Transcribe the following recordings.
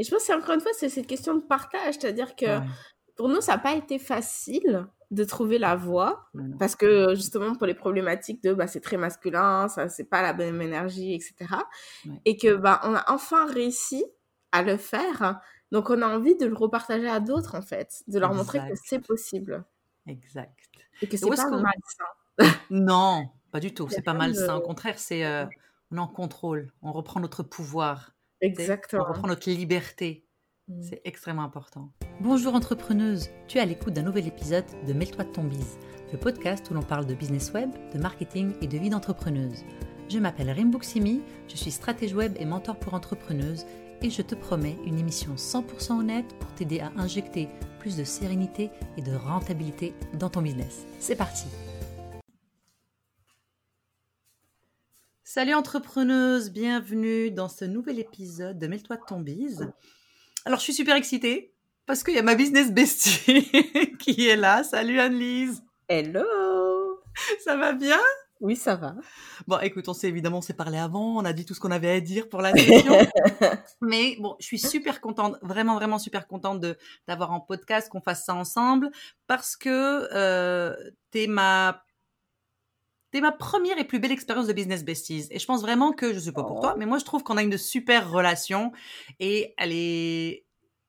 Et je pense que encore une fois, c'est cette question de partage, c'est-à-dire que pour nous, ça n'a pas été facile de trouver la voie parce que justement pour les problématiques de bah, c'est très masculin, ça c'est pas la même énergie, etc. Et que bah on a enfin réussi à le faire, donc on a envie de le repartager à d'autres en fait, de leur montrer que c'est possible. Exact. Et que c'est pas malsain. non, pas du tout. C'est pas malsain. Au contraire, c'est euh, on est en contrôle, on reprend notre pouvoir. Exactement. On reprend notre liberté. Mm. C'est extrêmement important. Bonjour entrepreneuse, tu es à l'écoute d'un nouvel épisode de Mêle-toi de ton bise, le podcast où l'on parle de business web, de marketing et de vie d'entrepreneuse. Je m'appelle Rim je suis stratège web et mentor pour entrepreneuses et je te promets une émission 100% honnête pour t'aider à injecter plus de sérénité et de rentabilité dans ton business. C'est parti Salut entrepreneuse, bienvenue dans ce nouvel épisode de Mêle-toi de ton bise. Alors je suis super excitée parce qu'il y a ma business bestie qui est là. Salut Anne-Lise Hello Ça va bien? Oui, ça va. Bon, écoute, on s'est évidemment on s'est parlé avant, on a dit tout ce qu'on avait à dire pour la session. Mais bon, je suis super contente, vraiment, vraiment super contente de d'avoir en podcast, qu'on fasse ça ensemble, parce que euh, t'es ma T'es ma première et plus belle expérience de business besties. Et je pense vraiment que, je sais pas pour toi, oh. mais moi je trouve qu'on a une super relation et elle est,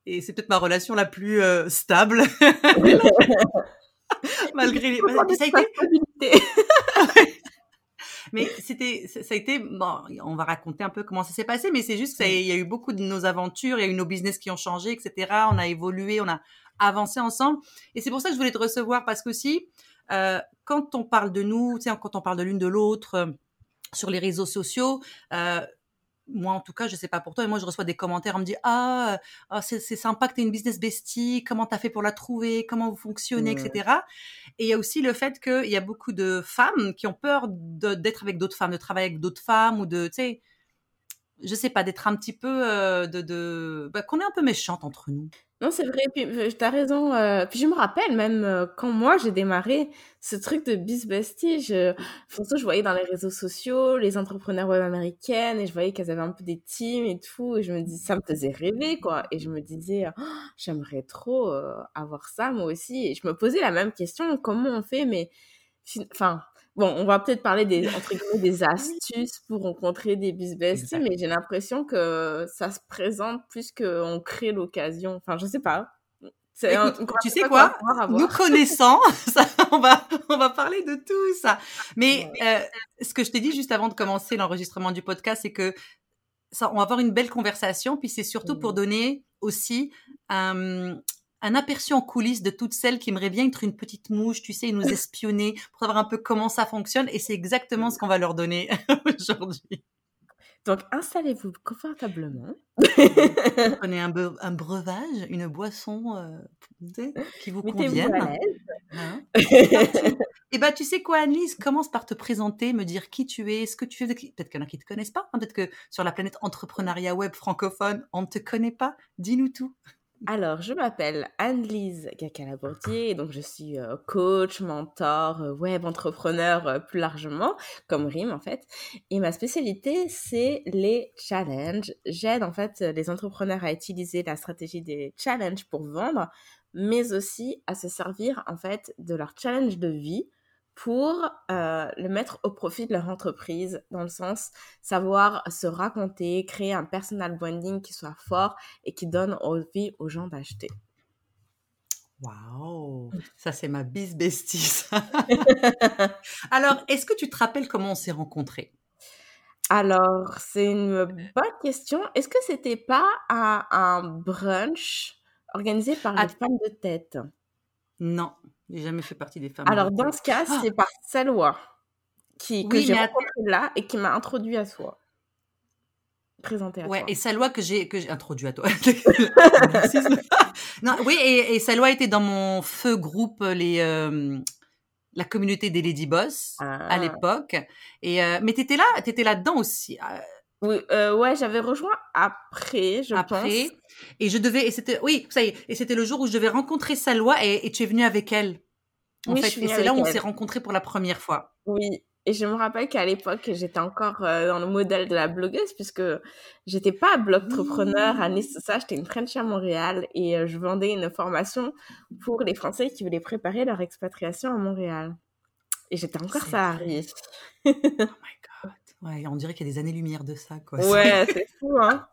et c'est peut-être ma relation la plus euh, stable. Malgré les, ça a été. mais c'était, ça a été, bon, on va raconter un peu comment ça s'est passé, mais c'est juste qu'il y a eu beaucoup de nos aventures, il y a eu nos business qui ont changé, etc. On a évolué, on a avancé ensemble. Et c'est pour ça que je voulais te recevoir parce qu'aussi, euh, quand on parle de nous, quand on parle de l'une de l'autre euh, sur les réseaux sociaux, euh, moi en tout cas, je sais pas pour toi, mais moi je reçois des commentaires, on me dit ah, ah c'est sympa que tu une business bestie, comment tu as fait pour la trouver, comment vous fonctionnez, etc. Et il y a aussi le fait qu'il y a beaucoup de femmes qui ont peur d'être avec d'autres femmes, de travailler avec d'autres femmes ou de, tu sais, je sais pas, d'être un petit peu de, de... Bah, qu'on est un peu méchante entre nous. Non, c'est vrai, puis euh, tu as raison. Euh, puis je me rappelle même euh, quand moi j'ai démarré ce truc de Biz Bestie, je, je voyais dans les réseaux sociaux les entrepreneurs web américaines et je voyais qu'elles avaient un peu des teams et tout. Et je me dis, ça me faisait rêver quoi. Et je me disais, oh, j'aimerais trop avoir ça moi aussi. Et je me posais la même question, comment on fait Mais enfin, Bon, on va peut-être parler des, entre des astuces pour rencontrer des bisbesties, mais j'ai l'impression que ça se présente plus qu'on crée l'occasion. Enfin, je sais pas. tu sais quoi? Nous connaissant, ça, on va on va parler de tout ça. Mais euh, ce que je t'ai dit juste avant de commencer l'enregistrement du podcast, c'est que ça, on va avoir une belle conversation. Puis c'est surtout pour mmh. donner aussi un, un aperçu en coulisses de toutes celles qui aimeraient bien être une petite mouche, tu sais, et nous espionner pour savoir un peu comment ça fonctionne. Et c'est exactement ce qu'on va leur donner aujourd'hui. Donc, installez-vous confortablement. Prenez un, un, breuvage, une boisson euh, qui vous convienne. Hein et eh ben, tu sais quoi, Annelise, commence par te présenter, me dire qui tu es, ce que tu fais. Peut-être qu'il y en a qui ne te connaissent pas. Hein, peut-être que sur la planète entrepreneuriat web francophone, on ne te connaît pas. Dis-nous tout. Alors, je m'appelle Anne-Lise Gacalabourdier donc je suis euh, coach, mentor, euh, web entrepreneur euh, plus largement, comme rime en fait. Et ma spécialité, c'est les challenges. J'aide en fait les entrepreneurs à utiliser la stratégie des challenges pour vendre, mais aussi à se servir en fait de leur challenge de vie pour euh, le mettre au profit de leur entreprise, dans le sens savoir se raconter, créer un personal branding qui soit fort et qui donne envie aux gens d'acheter. Waouh, ça c'est ma bis bestie. Alors, est-ce que tu te rappelles comment on s'est rencontrés? Alors, c'est une bonne question. Est-ce que c'était pas un, un brunch organisé par les femmes de tête? Non, j'ai jamais fait partie des femmes. Alors, dans ce cas, ah! c'est par Salwa qui, que j'ai rencontré là et qui m'a introduit à soi. Présenté à ouais, et Salwa que j'ai que j'ai introduit à toi. non, oui, et, et Salwa était dans mon feu groupe les euh, la communauté des Lady Boss à ah. l'époque. Et euh, mais t'étais là, t'étais là dedans aussi. Euh. Oui, ouais, j'avais rejoint après, je après, Et je devais, et c'était, oui, ça y est, et c'était le jour où je devais rencontrer Salwa et, et tu es venue avec elle. En fait, et c'est là où on s'est rencontrés pour la première fois. Oui, Et je me rappelle qu'à l'époque, j'étais encore euh, dans le modèle de la blogueuse, puisque j'étais pas blog-entrepreneur à Nice, ça, j'étais une French à Montréal, et euh, je vendais une formation pour les Français qui voulaient préparer leur expatriation à Montréal. Et j'étais encore salariée. oh my. Ouais, on dirait qu'il y a des années-lumière de ça, quoi. Ouais, c'est fou, hein.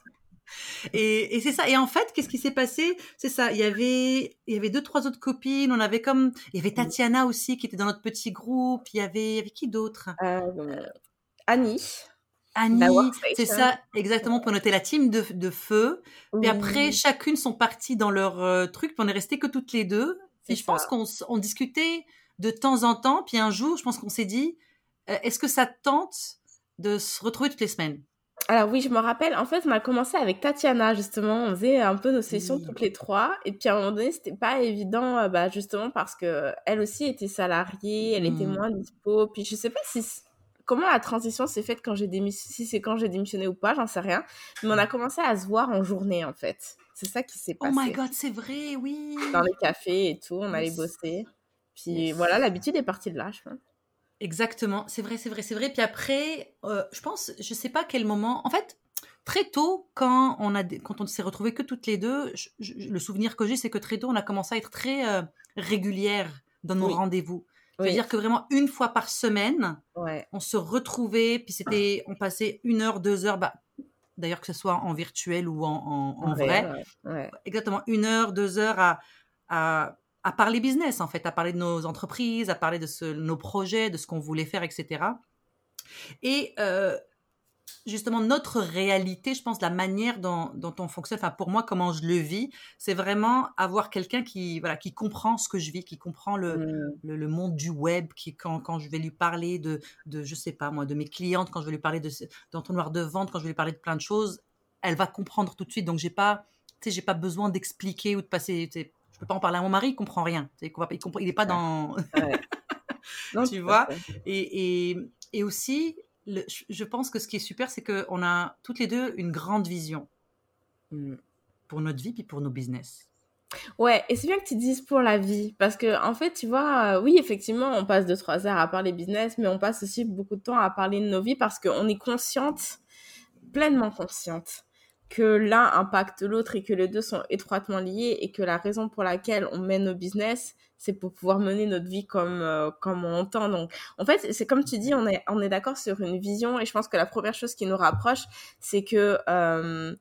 Et, et c'est ça. Et en fait, qu'est-ce qui s'est passé? C'est ça. Il y avait, il y avait deux, trois autres copines. On avait comme, il y avait Tatiana aussi qui était dans notre petit groupe. Il y avait, il y avait qui d'autre? Euh, Annie. Annie, c'est ça, exactement, pour noter la team de, de feu. Et Puis après, chacune sont parties dans leur euh, truc, puis on est resté que toutes les deux. Et je pense qu'on on discutait de temps en temps. Puis un jour, je pense qu'on s'est dit, euh, est-ce que ça tente de se retrouver toutes les semaines alors oui, je me rappelle, en fait, on a commencé avec Tatiana, justement, on faisait un peu nos sessions toutes les trois, et puis à un moment donné, c'était pas évident, euh, bah, justement, parce que elle aussi était salariée, elle était mmh. moins dispo, puis je sais pas si comment la transition s'est faite quand j'ai démissionné, si c'est quand j'ai démissionné ou pas, j'en sais rien, mais on a commencé à se voir en journée, en fait. C'est ça qui s'est passé. Oh my god, c'est vrai, oui. Dans les cafés et tout, on allait bosser. Puis voilà, l'habitude est partie de là, je pense. Exactement, c'est vrai, c'est vrai, c'est vrai. Puis après, euh, je pense, je sais pas quel moment. En fait, très tôt, quand on a, quand on s'est retrouvés que toutes les deux, le souvenir que j'ai, c'est que très tôt, on a commencé à être très euh, régulière dans nos rendez-vous. C'est-à-dire que vraiment une fois par semaine, on se retrouvait, puis c'était, on passait une heure, deux heures, bah, d'ailleurs que ce soit en virtuel ou en, en, vrai, exactement. Une heure, deux heures à, à à parler business, en fait, à parler de nos entreprises, à parler de ce, nos projets, de ce qu'on voulait faire, etc. Et euh, justement, notre réalité, je pense, la manière dont, dont, on fonctionne, enfin, pour moi, comment je le vis, c'est vraiment avoir quelqu'un qui, voilà, qui comprend ce que je vis, qui comprend le, mmh. le, monde du web, qui, quand, quand, je vais lui parler de, de, je sais pas moi, de mes clientes, quand je vais lui parler d'entonnoir de, de vente, quand je vais lui parler de plein de choses, elle va comprendre tout de suite. Donc, j'ai pas, tu sais, j'ai pas besoin d'expliquer ou de passer, je peux pas en parler à mon mari, il comprend rien. Il n'est est pas dans. tu vois? Et, et, et, aussi, le, je pense que ce qui est super, c'est qu'on a toutes les deux une grande vision mmh, pour notre vie puis pour nos business. Ouais, et c'est bien que tu dises pour la vie, parce que en fait, tu vois, euh, oui, effectivement, on passe deux trois heures à parler business, mais on passe aussi beaucoup de temps à parler de nos vies parce qu'on est consciente, pleinement consciente, que l'un impacte l'autre et que les deux sont étroitement liés et que la raison pour laquelle on mène nos business, c'est pour pouvoir mener notre vie comme euh, comme on entend. Donc, en fait, c'est comme tu dis, on est on est d'accord sur une vision et je pense que la première chose qui nous rapproche, c'est que euh,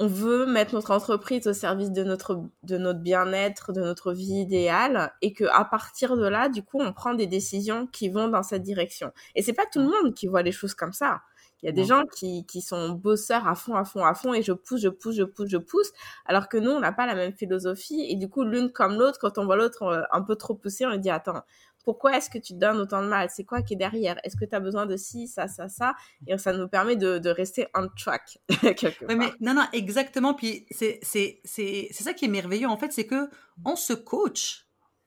on veut mettre notre entreprise au service de notre de notre bien-être, de notre vie idéale et que à partir de là, du coup, on prend des décisions qui vont dans cette direction. Et c'est pas tout le monde qui voit les choses comme ça. Il y a des gens qui, qui sont bosseurs à fond, à fond, à fond, et je pousse, je pousse, je pousse, je pousse, alors que nous, on n'a pas la même philosophie, et du coup, l'une comme l'autre, quand on voit l'autre euh, un peu trop poussé, on dit, attends, pourquoi est-ce que tu te donnes autant de mal? C'est quoi qui est derrière? Est-ce que tu as besoin de ci, ça, ça, ça? Et ça nous permet de, de rester on track. oui, mais non, non, exactement. Puis c'est ça qui est merveilleux, en fait, c'est que on se coach.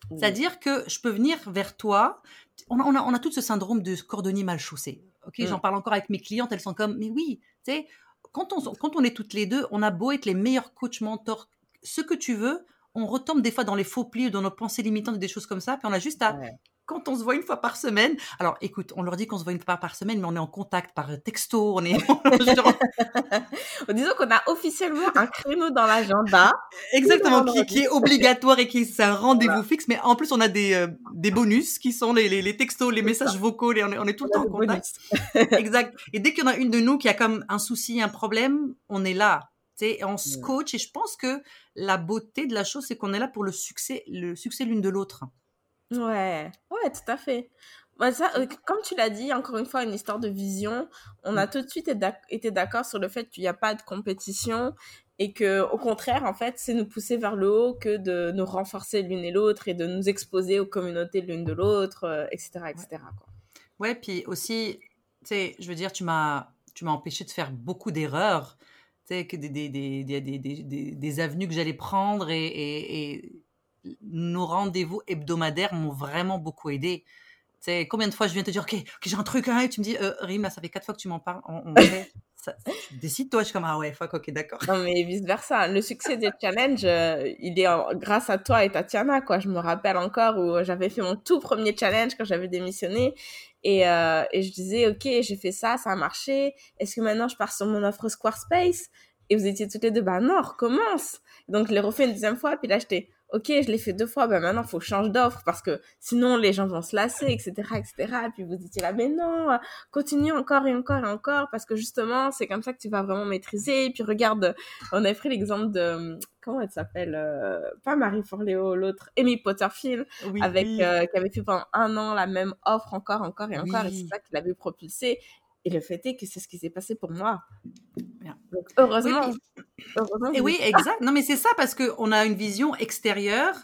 C'est-à-dire que je peux venir vers toi. On a, on a, on a tout ce syndrome de cordonnier mal chaussé. Ok, j'en parle encore avec mes clientes, elles sont comme, mais oui, tu sais, quand on, quand on est toutes les deux, on a beau être les meilleurs coachs, mentors, ce que tu veux, on retombe des fois dans les faux plis ou dans nos pensées limitantes, des choses comme ça, puis on a juste à quand on se voit une fois par semaine. Alors, écoute, on leur dit qu'on se voit une fois par semaine, mais on est en contact par texto. On est. Disons qu'on a officiellement un créneau dans l'agenda. Exactement, qui, est obligatoire et qui est un rendez-vous fixe. Mais en plus, on a des, euh, des bonus qui sont les, les, textos, les messages vocaux. Et on, est, on est tout le temps en contact. exact. Et dès qu'il y en a une de nous qui a comme un souci, un problème, on est là. Et on se coach. Et je pense que la beauté de la chose, c'est qu'on est là pour le succès, le succès l'une de l'autre. Ouais, ouais, tout à fait. Bah, ça, euh, comme tu l'as dit, encore une fois, une histoire de vision. On a mm. tout de suite été d'accord sur le fait qu'il n'y a pas de compétition et que, au contraire, en fait, c'est nous pousser vers le haut que de nous renforcer l'une et l'autre et de nous exposer aux communautés l'une de l'autre, etc., euh, etc. Ouais. Quoi. ouais, puis aussi, tu sais, je veux dire, tu m'as, tu m'as empêché de faire beaucoup d'erreurs, tu sais, que des, des, des, des, des, avenues que j'allais prendre et, et nos rendez-vous hebdomadaires m'ont vraiment beaucoup aidé. C'est combien de fois je viens te dire, ok, j'ai un truc, hein, et tu me dis, euh, Rim, ça fait quatre fois que tu m'en parles, on, Décide-toi, je suis comme, ah ouais, fuck, ok, d'accord. Non, mais vice-versa. Le succès des challenges, euh, il est grâce à toi et Tatiana, quoi. Je me rappelle encore où j'avais fait mon tout premier challenge quand j'avais démissionné. Et, euh, et je disais, ok, j'ai fait ça, ça a marché. Est-ce que maintenant je pars sur mon offre Squarespace? Et vous étiez toutes les deux, bah non, recommence. Donc je l'ai refait une deuxième fois, puis là j'étais, ok, je l'ai fait deux fois, ben maintenant, faut que je change d'offre parce que sinon, les gens vont se lasser, etc., etc. Et puis, vous dites là, mais non, continue encore et encore et encore parce que justement, c'est comme ça que tu vas vraiment maîtriser. Et puis, regarde, on a pris l'exemple de, comment elle s'appelle, euh, pas Marie Forleo, l'autre, Amy Potterfield, avec, euh, qui avait fait pendant un an la même offre encore, encore et encore. Et c'est ça qui l'avait propulsé. Et le fait est que c'est ce qui s'est passé pour moi. Donc, heureusement. et oui, exact. Non, mais c'est ça parce qu'on a une vision extérieure.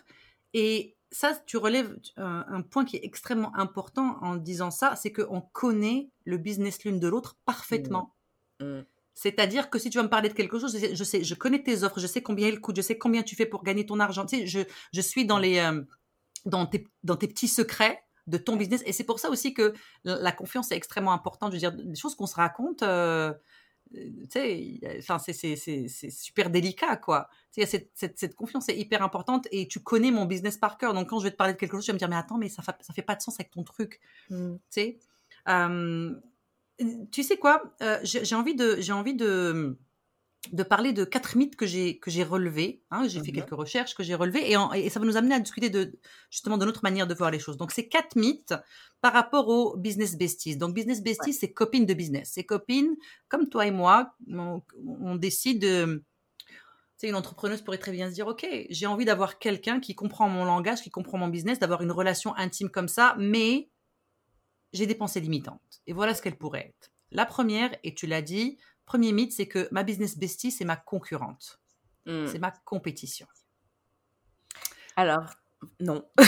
Et ça, tu relèves un, point qui est extrêmement important en disant ça, c'est qu'on connaît le business l'une de l'autre parfaitement. Mmh. Mmh. C'est-à-dire que si tu vas me parler de quelque chose, je sais, je connais tes offres, je sais combien elles coûtent, je sais combien tu fais pour gagner ton argent. Tu sais, je, je suis dans les, euh, dans tes, dans tes petits secrets de ton business. Et c'est pour ça aussi que la confiance est extrêmement importante. Je veux dire, des choses qu'on se raconte, euh, tu sais, enfin, c'est super délicat, quoi. Tu sais, cette, cette, cette, confiance est hyper importante et tu connais mon business par cœur. Donc, quand je vais te parler de quelque chose, tu vas me dire, mais attends, mais ça, ça fait pas de sens avec ton truc. Mmh. Tu sais, euh, tu sais quoi, euh, j'ai envie de, j'ai envie de, de parler de quatre mythes que j'ai que j'ai relevés. Hein, j'ai fait quelques recherches que j'ai relevées et, et, ça va nous amener à discuter de justement de notre manière de voir les choses. Donc c'est quatre mythes par rapport aux business besties. Donc business besties, c'est copines de business. C'est copines comme toi et moi. On, décide. De, c'est une entrepreneuse pourrait très bien se dire ok, j'ai envie d'avoir quelqu'un qui comprend mon langage, qui comprend mon business, d'avoir une relation intime comme ça, mais j'ai des pensées limitantes. Et voilà ce qu'elle pourrait être. La première, et tu l'as dit, Premier mythe, c'est que ma business bestie, c'est ma concurrente. Hmm. C'est ma compétition. Alors, non.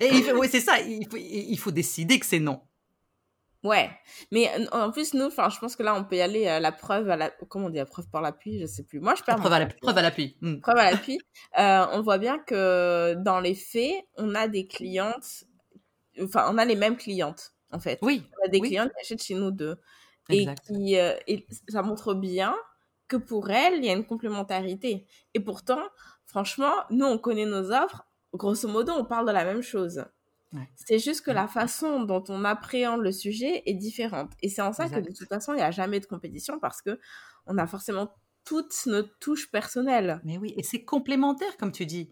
Et oui, c'est ça. Il faut, il faut décider que c'est non. Ouais, mais en plus nous, enfin, je pense que là, on peut y aller à la preuve, à la, comment on dit, la preuve par l'appui, je sais plus. Moi, je perds. Preuve, à la, preuve à l'appui. Hmm. Preuve à l'appui. Euh, on voit bien que dans les faits, on a des clientes, enfin, on a les mêmes clientes en fait. Oui. On a des clients qui achètent chez nous deux. Et, qui, euh, et ça montre bien que pour elles, il y a une complémentarité. Et pourtant, franchement, nous, on connaît nos offres. Grosso modo, on parle de la même chose. C'est juste que la façon dont on appréhende le sujet est différente. Et c'est en ça que de toute façon, il n'y a jamais de compétition parce que on a forcément toutes nos touches personnelles. Mais oui, et c'est complémentaire, comme tu dis.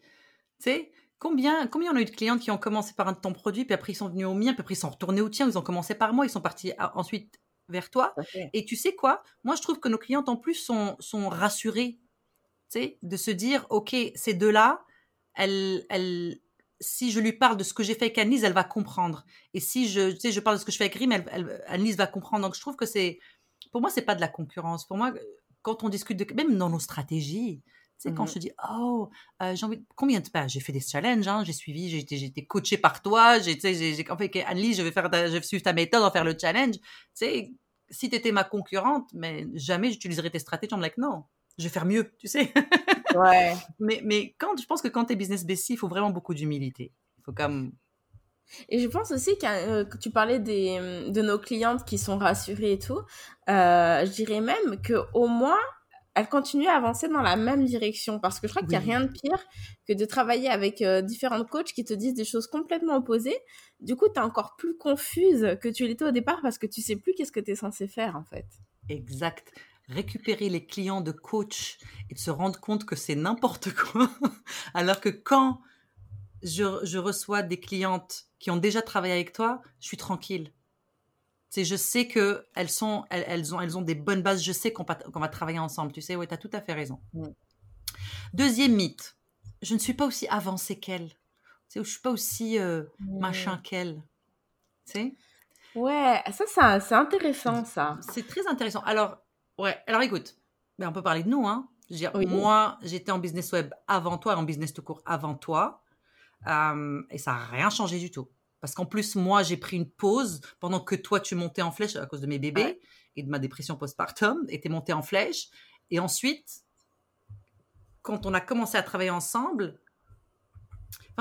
Tu sais, Combien, combien on a eu de clientes qui ont commencé par un de ton produit, puis après ils sont venus au mien, puis après ils sont retournés au tien, ils ont commencé par moi, ils sont partis ensuite vers toi. Et tu sais quoi? Moi, je trouve que nos clientes en plus sont, sont rassurées, tu sais, de se dire, ok, ces deux-là, elles, elles, si je lui parle de ce que j'ai fait avec Annelise, elle va comprendre. Et si je, tu sais, je parle de ce que je fais avec Rim, elle, elle, Annelise va comprendre. Donc, je trouve que c'est, pour moi, c'est pas de la concurrence. Pour moi, quand on discute de, même dans nos stratégies, tu sais, quand mmh je te dis, oh, euh, j'ai envie, combien de, pas? J'ai fait des challenges, hein, j'ai suivi, j'ai été, j'ai été coachée par toi, j'ai, tu sais, j'ai, en fait, Anne-Lise, je vais faire, je vais suivre ta méthode, en faire le challenge. Tu sais, si tu étais ma concurrente, mais jamais j'utiliserais tes stratégies. en me like, non, je vais faire mieux, tu sais. ouais. Mais, mais quand, je pense que quand tu es business bestie, il faut vraiment beaucoup d'humilité. Il faut comme, et je pense aussi euh, que tu parlais des, de nos clientes qui sont rassurées et tout. Euh, je dirais même que au moins elle continue à avancer dans la même direction parce que je crois qu'il n'y a rien de pire que de travailler avec euh, différents coachs qui te disent des choses complètement opposées. Du coup, tu es encore plus confuse que tu l'étais au départ parce que tu sais plus qu'est-ce que tu es censé faire en fait. Exact. Récupérer les clients de coach et de se rendre compte que c'est n'importe quoi. Alors que quand je, je reçois des clientes qui ont déjà travaillé avec toi, je suis tranquille c'est je sais que elles sont elles, elles, ont elles ont des bonnes bases. Je sais qu'on va, travailler ensemble tu sais. Ouais tu as tout à fait raison. Deuxième mythe. Je ne suis pas aussi avancée qu'elle. Sais je suis pas aussi euh, machin qu'elle. Tu sais? Ouais ça c'est intéressant ça. C'est très intéressant. Alors ouais. Alors écoute ben, on peut parler de nous hein. Dire, moi j'étais en business web avant toi en business tout court avant toi. Euh, et ça n'a rien changé du tout parce qu'en plus, moi, j'ai pris une pause pendant que toi, tu montais en flèche à cause de mes bébés et de ma dépression postpartum, et tu monté en flèche. Et ensuite, quand on a commencé à travailler ensemble,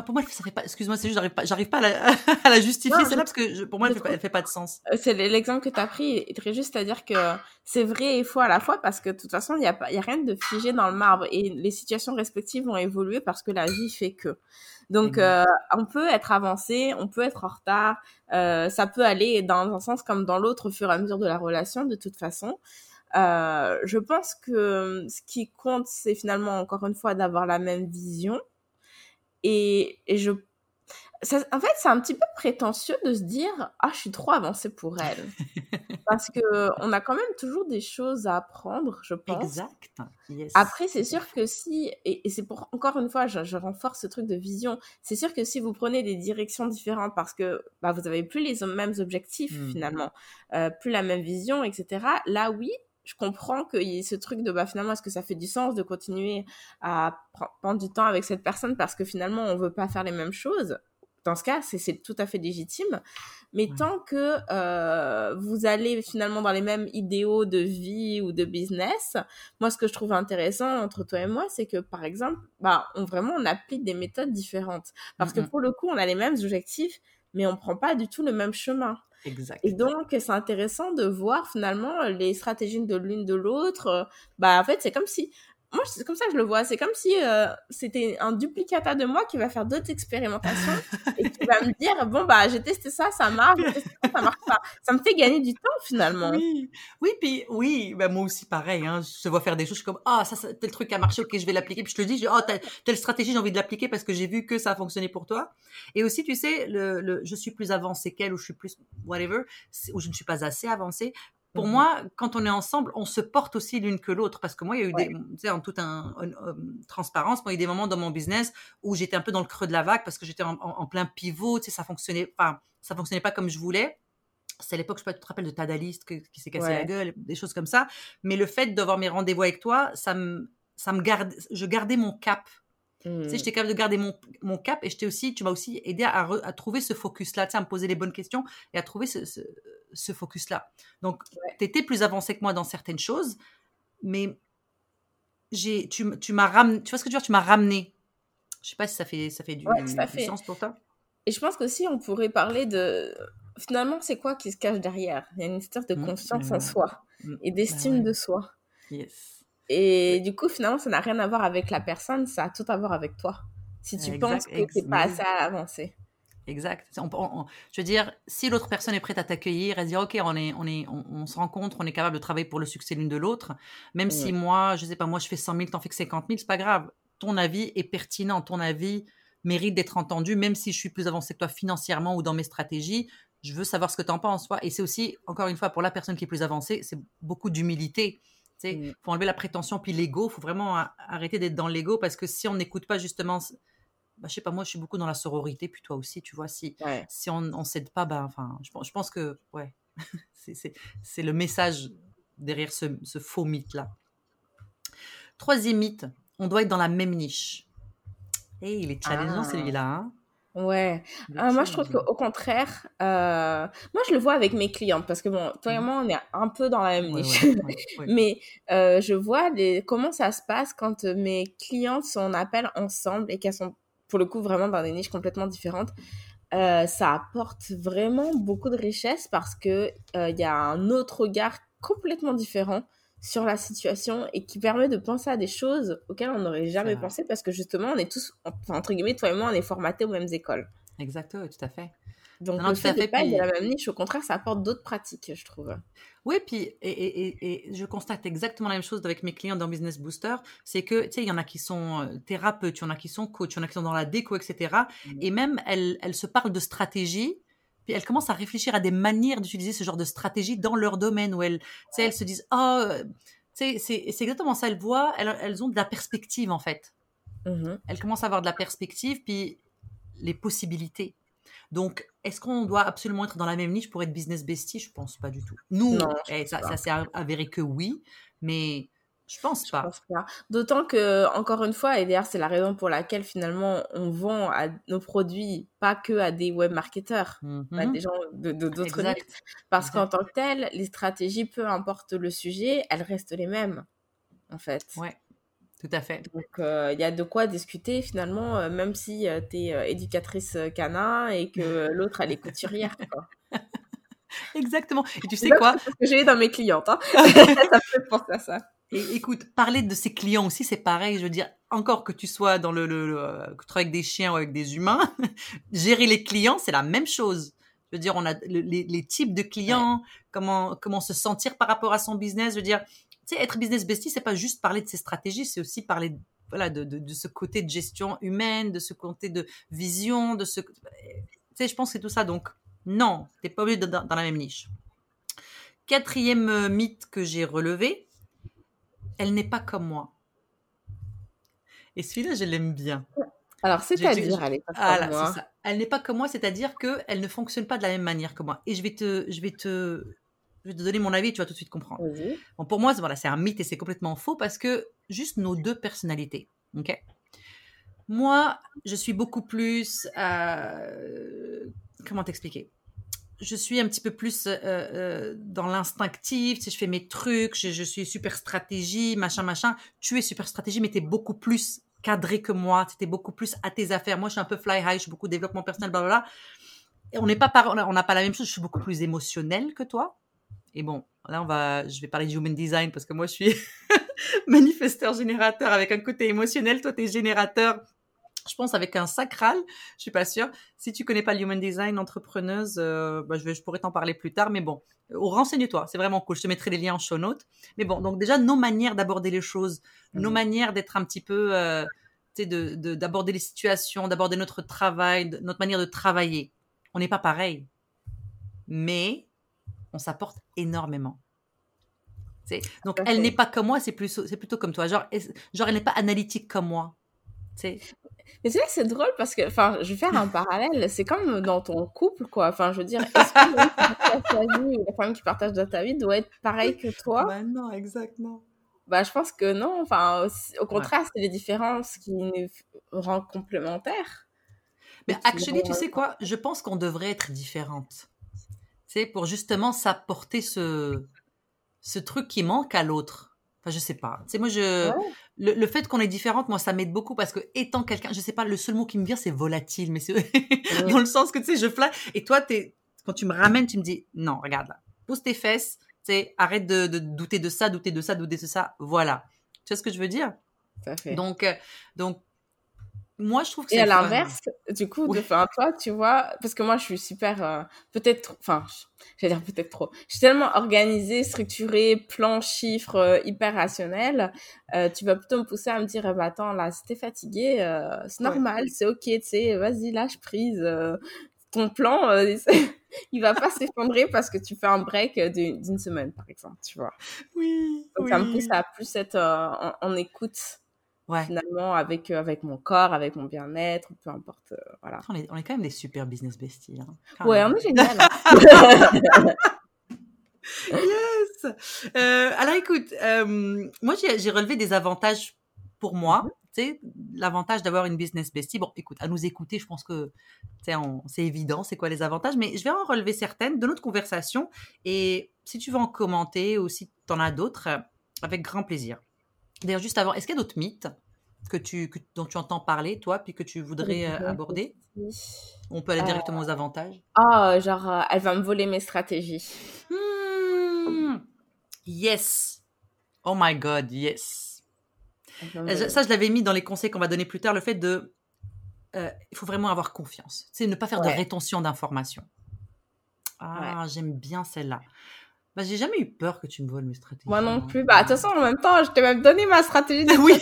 pour moi, ça fait pas. Excuse-moi, c'est juste, j'arrive pas, j'arrive pas à la, à la justifier celle-là parce que pour moi, elle fait, pas, fait pas de sens. Euh, c'est l'exemple que tu as pris. Il très juste à dire que c'est vrai et faux à la fois parce que de toute façon, il n'y a, pas, y a rien de figé dans le marbre et les situations respectives vont évoluer parce que la vie fait que. Donc, euh, on peut être avancé, on peut être en retard. Euh, ça peut aller dans un sens comme dans l'autre au fur et à mesure de la relation, de toute façon. Euh, je pense que ce qui compte, c'est finalement encore une fois d'avoir la même vision et, et je ça, en fait, c'est un petit peu prétentieux de se dire ah je suis trop avancée pour elle parce que on a quand même toujours des choses à apprendre, je pense. Exact. Après, c'est sûr que si et, c'est pour encore une fois, je, je, renforce ce truc de vision. C'est sûr que si vous prenez des directions différentes parce que bah, vous avez plus les mêmes objectifs mmh. finalement, euh, plus la même vision, etc. Là, oui, je comprends qu'il y ait ce truc de bah finalement est-ce que ça fait du sens de continuer à prendre du temps avec cette personne parce que finalement on veut pas faire les mêmes choses? Dans ce cas c'est tout à fait légitime. Mais tant que euh, vous allez finalement dans les mêmes idéaux de vie ou de business moi ce que je trouve intéressant entre toi et moi c'est que par exemple bah on vraiment on applique des méthodes différentes. Parce que pour le coup on a les mêmes objectifs mais on prend pas du tout le même chemin Exact. Et donc, c'est intéressant de voir finalement les stratégies de l'une de l'autre. Bah, en fait, c'est comme si moi, c'est comme ça que je le vois. C'est comme si euh, c'était un duplicata de moi qui va faire d'autres expérimentations et qui va me dire bon bah j'ai testé ça, ça marche, ça, marche pas. Ça me fait gagner du temps finalement. Oui, oui, puis oui, bah, moi aussi pareil. Hein, je vois faire des choses, je suis comme ah ça, ça, tel truc a marché, ok je vais l'appliquer. Puis je te dis oh telle stratégie j'ai envie de l'appliquer parce que j'ai vu que ça a fonctionné pour toi. Et aussi tu sais le, le je suis plus avancé qu'elle ou je suis plus whatever ou je ne suis pas assez avancée pour mmh moi, quand on est ensemble, on se porte aussi l'une que l'autre. Parce que moi, il y a eu des, tu sais, en toute un, transparence, moi, il y a eu des moments dans mon business où j'étais un peu dans le creux de la vague parce que j'étais en, plein pivot, tu sais, ça fonctionnait, enfin, ça fonctionnait pas comme je voulais. C'est à l'époque, je sais pas, tu te rappelles de Tadaliste qui s'est cassé la gueule, des choses comme ça. Mais le fait d'avoir mes rendez-vous avec toi, ça me, ça me garde, je gardais mon cap tu sais, mmh. j'étais capable de garder mon, mon cap et j'étais aussi, tu m'as aussi aidé à, à trouver ce focus-là, tu sais, à me poser les bonnes questions et à trouver ce, ce, focus-là. Donc, tu étais plus avancé que moi dans certaines choses, mais j'ai, tu, tu m'as ramené, tu vois ce que je veux dire, tu m'as ramené. Je sais pas si ça fait, ça fait du, sens pour toi. Et je pense qu'aussi, on pourrait parler de. Finalement, c'est quoi qui se cache derrière? Il y a une histoire de mmh, confiance en soi mmh, et d'estime bah de soi. Yes. Et du coup, finalement, ça n'a rien à voir avec la personne, ça a tout à voir avec toi. Si tu penses que tu n'es pas assez avancé. Exact. je veux dire, si l'autre personne est prête à t'accueillir, à dire, OK, on, est, on, est, on, se rencontre, on est capable de travailler pour le succès l'une de l'autre, même si moi, je sais pas, moi, je fais 100 000, t'en fais que 50 000, c'est pas grave. Ton avis est pertinent, ton avis mérite d'être entendu, même si je suis plus avancé que toi financièrement ou dans mes stratégies. Je veux savoir ce que tu en penses, toi. Et c'est aussi, encore une fois, pour la personne qui est plus avancée, c'est beaucoup d'humilité. Il faut enlever la prétention puis l'ego. Il faut vraiment arrêter d'être dans l'ego parce que si on n'écoute pas justement, bah, je sais pas, moi je suis beaucoup dans la sororité, puis toi aussi, tu vois, si, si on ne cède pas, bah, enfin, je, je pense que ouais, c'est le message derrière ce, ce faux mythe-là. Troisième mythe, on doit être dans la même niche. Et il est challengeant ah. celui-là. Hein Ouais. Ah, moi, je trouve qu'au contraire, euh, moi, je le vois avec mes clientes parce que, bon, toi et mmh. moi, on est un peu dans la même niche. Mais euh, je vois les, comment ça se passe quand euh, mes clientes sont en appel ensemble et qu'elles sont, pour le coup, vraiment dans des niches complètement différentes. ça apporte vraiment beaucoup de richesse parce que il y a un autre regard complètement différent sur la situation et qui permet de penser à des choses auxquelles on n'aurait jamais pensé parce que justement, on est tous, entre guillemets, toi et moi, on est formatés aux mêmes écoles. Exactement, tout à fait. Donc, non, le fait de pas de la même niche, au contraire, ça apporte d'autres pratiques, je trouve. Oui, puis, et, et, et, je constate exactement la même chose avec mes clients dans Business Booster, c'est que, tu sais, il y en a qui sont euh, thérapeutes, il y en a qui sont coachs, il y en a qui sont dans la déco, etc. Mmh. Et même, elles, elles se parlent de stratégie, puis elles commencent à réfléchir à des manières d'utiliser ce genre de stratégie dans leur domaine où elles, elles se disent, oh, c'est exactement ça, elles voient, elles, elles, ont de la perspective en fait. Mmh elles commencent à avoir de la perspective, puis les possibilités. Donc, est-ce qu'on doit absolument être dans la même niche pour être business bestie? Je pense pas du tout. Nous, eh, ça, ça s'est avéré que oui, mais je pense pas. pas. D'autant que, encore une fois, et d'ailleurs, c'est la raison pour laquelle finalement on vend à nos produits pas que à des web marketeurs, à mmh des gens de d'autres niches. Parce qu'en tant que tel, les stratégies, peu importe le sujet, elles restent les mêmes, en fait. Ouais. Tout à fait. Donc, euh, il y a de quoi discuter finalement, euh, même si tu es éducatrice canin et que l'autre, elle est couturière. Quoi. Exactement. Et tu sais quoi? ce que j'ai dans mes clientes. Hein. ça fait penser à ça. Et écoute, parler de ses clients aussi, c'est pareil. Je veux dire, encore que tu sois dans le, le, que tu avec des chiens ou avec des humains, gérer les clients, c'est la même chose. Je veux dire, on a les, les types de clients, comment comment se sentir par rapport à son business. Je veux dire, tu sais, être business bestie, c'est pas juste parler de ses stratégies, c'est aussi parler voilà de, de, de, ce côté de gestion humaine, de ce côté de vision, de ce, tu sais, je pense que c'est tout ça. Donc non, t'es pas obligé dans, dans la même niche. Quatrième euh, mythe que j'ai relevé, elle n'est pas comme moi. Et celui-là, je l'aime bien. Alors, c'est-à-dire, elle n'est pas comme moi. Ça. Elle n'est pas comme moi, c'est-à-dire qu'elle ne fonctionne pas de la même manière que moi. Et je vais te, je vais te, je vais te donner mon avis, tu vas tout de suite comprendre. Bon, pour moi, voilà, c'est un mythe et c'est complètement faux parce que juste nos deux personnalités, ok? Moi, je suis beaucoup plus, euh, comment t'expliquer? Je suis un petit peu plus euh, euh, dans l'instinctif, si je fais mes trucs, je, je, suis super stratégie, machin, machin. Tu es super stratégie, mais tu es beaucoup plus cadré que moi, tu étais beaucoup plus à tes affaires. Moi, je suis un peu fly high, je suis beaucoup développement personnel, blablabla. Et on n'est pas par, on n'a pas la même chose. Je suis beaucoup plus émotionnelle que toi. Et bon, là, on va, je vais parler du human design parce que moi, je suis manifesteur générateur avec un côté émotionnel. Toi, tu es générateur je pense avec un sacral, je suis pas sûre. Si tu connais pas le human design entrepreneuse, euh, bah, je, vais, je pourrais t'en parler plus tard, mais bon, euh, renseigne-toi, c'est vraiment cool. Je te mettrai les liens en show notes. Mais bon, donc déjà nos manières d'aborder les choses, nos mhm. manières d'être un petit peu, euh, tu sais, de, d'aborder les situations, d'aborder notre travail, notre manière de travailler, on n'est pas pareil, mais on s'apporte énormément. Donc, elle n'est pas comme moi, c'est, plus, c'est plutôt comme toi. Genre, genre elle n'est pas analytique comme moi. sais mais c'est vrai que c'est drôle parce que, enfin, je vais faire un parallèle. C'est comme dans ton couple, quoi. Enfin, je veux dire, est-ce que vie la femme qui partage dans ta vie doit être pareille que toi? Bah non, exactement. Bah, je pense que non. Enfin, au contraire, c'est les différences qui nous rendent complémentaires. Mais actually, tu sais quoi? Je pense qu'on devrait être différentes. C'est pour justement s'apporter ce, ce truc qui manque à l'autre. Enfin, je sais pas. Sais, moi, je, le, fait qu'on est différente, moi, ça m'aide beaucoup parce que étant quelqu'un, je sais pas, le seul mot qui me vient, c'est volatile, mais c'est dans le sens que, tu sais, je fly. Et toi, es, quand tu me ramènes, tu me dis, non, regarde là, pose tes fesses, tu sais, arrête de, de, douter de ça, douter de ça, douter de ça. Voilà. Tu vois ce que je veux dire? Fait. Donc, euh, donc, moi, je trouve que c'est. Et à l'inverse, du coup, de faire toi, tu vois, parce que moi, je suis super, euh, peut-être, enfin, je vais dire peut-être trop. Je suis tellement organisée, structurée, plan, chiffre, euh, hyper rationnel. Euh, tu vas plutôt me pousser à me dire, bah, attends, là, si t'es fatigué, euh, c'est normal, c'est ok, tu sais, vas-y, lâche prise. ton plan, il va pas s'effondrer parce que tu fais un break d'une semaine, par exemple, tu vois. Oui. Donc, ça me pousse à plus être en, en écoute ouais. finalement avec euh, avec mon corps, avec mon bien-être, peu importe. Euh, voilà. On est, on est, quand même des super business besties. Hein, ouais, on est génial. yes. Euh, alors écoute, euh, moi j'ai relevé des avantages pour moi. Mm-hmm. Tu sais, l'avantage d'avoir une business bestie. Bon, écoute, à nous écouter, je pense que c'est évident, c'est quoi les avantages, mais je vais en relever certaines de notre conversation. Et si tu veux en commenter ou si tu en as d'autres, avec grand plaisir. D'ailleurs, juste avant, est-ce qu'il y a d'autres mythes que tu, dont tu entends parler, toi, puis que tu voudrais euh, aborder On peut aller directement aux avantages. Ah, genre, euh, elle va me voler mes stratégies. Hmm. Yes. Oh my God, yes. Ça, je l'avais mis dans les conseils qu'on va donner plus tard, le fait de... Euh, il faut vraiment avoir confiance. C'est ne pas faire de rétention d'informations. Ah, j'aime bien celle-là. Bah, j'ai jamais eu peur que tu me voles mes stratégies. Moi non plus. Bah, de toute façon, en même temps, je t'ai même donné ma stratégie de oui.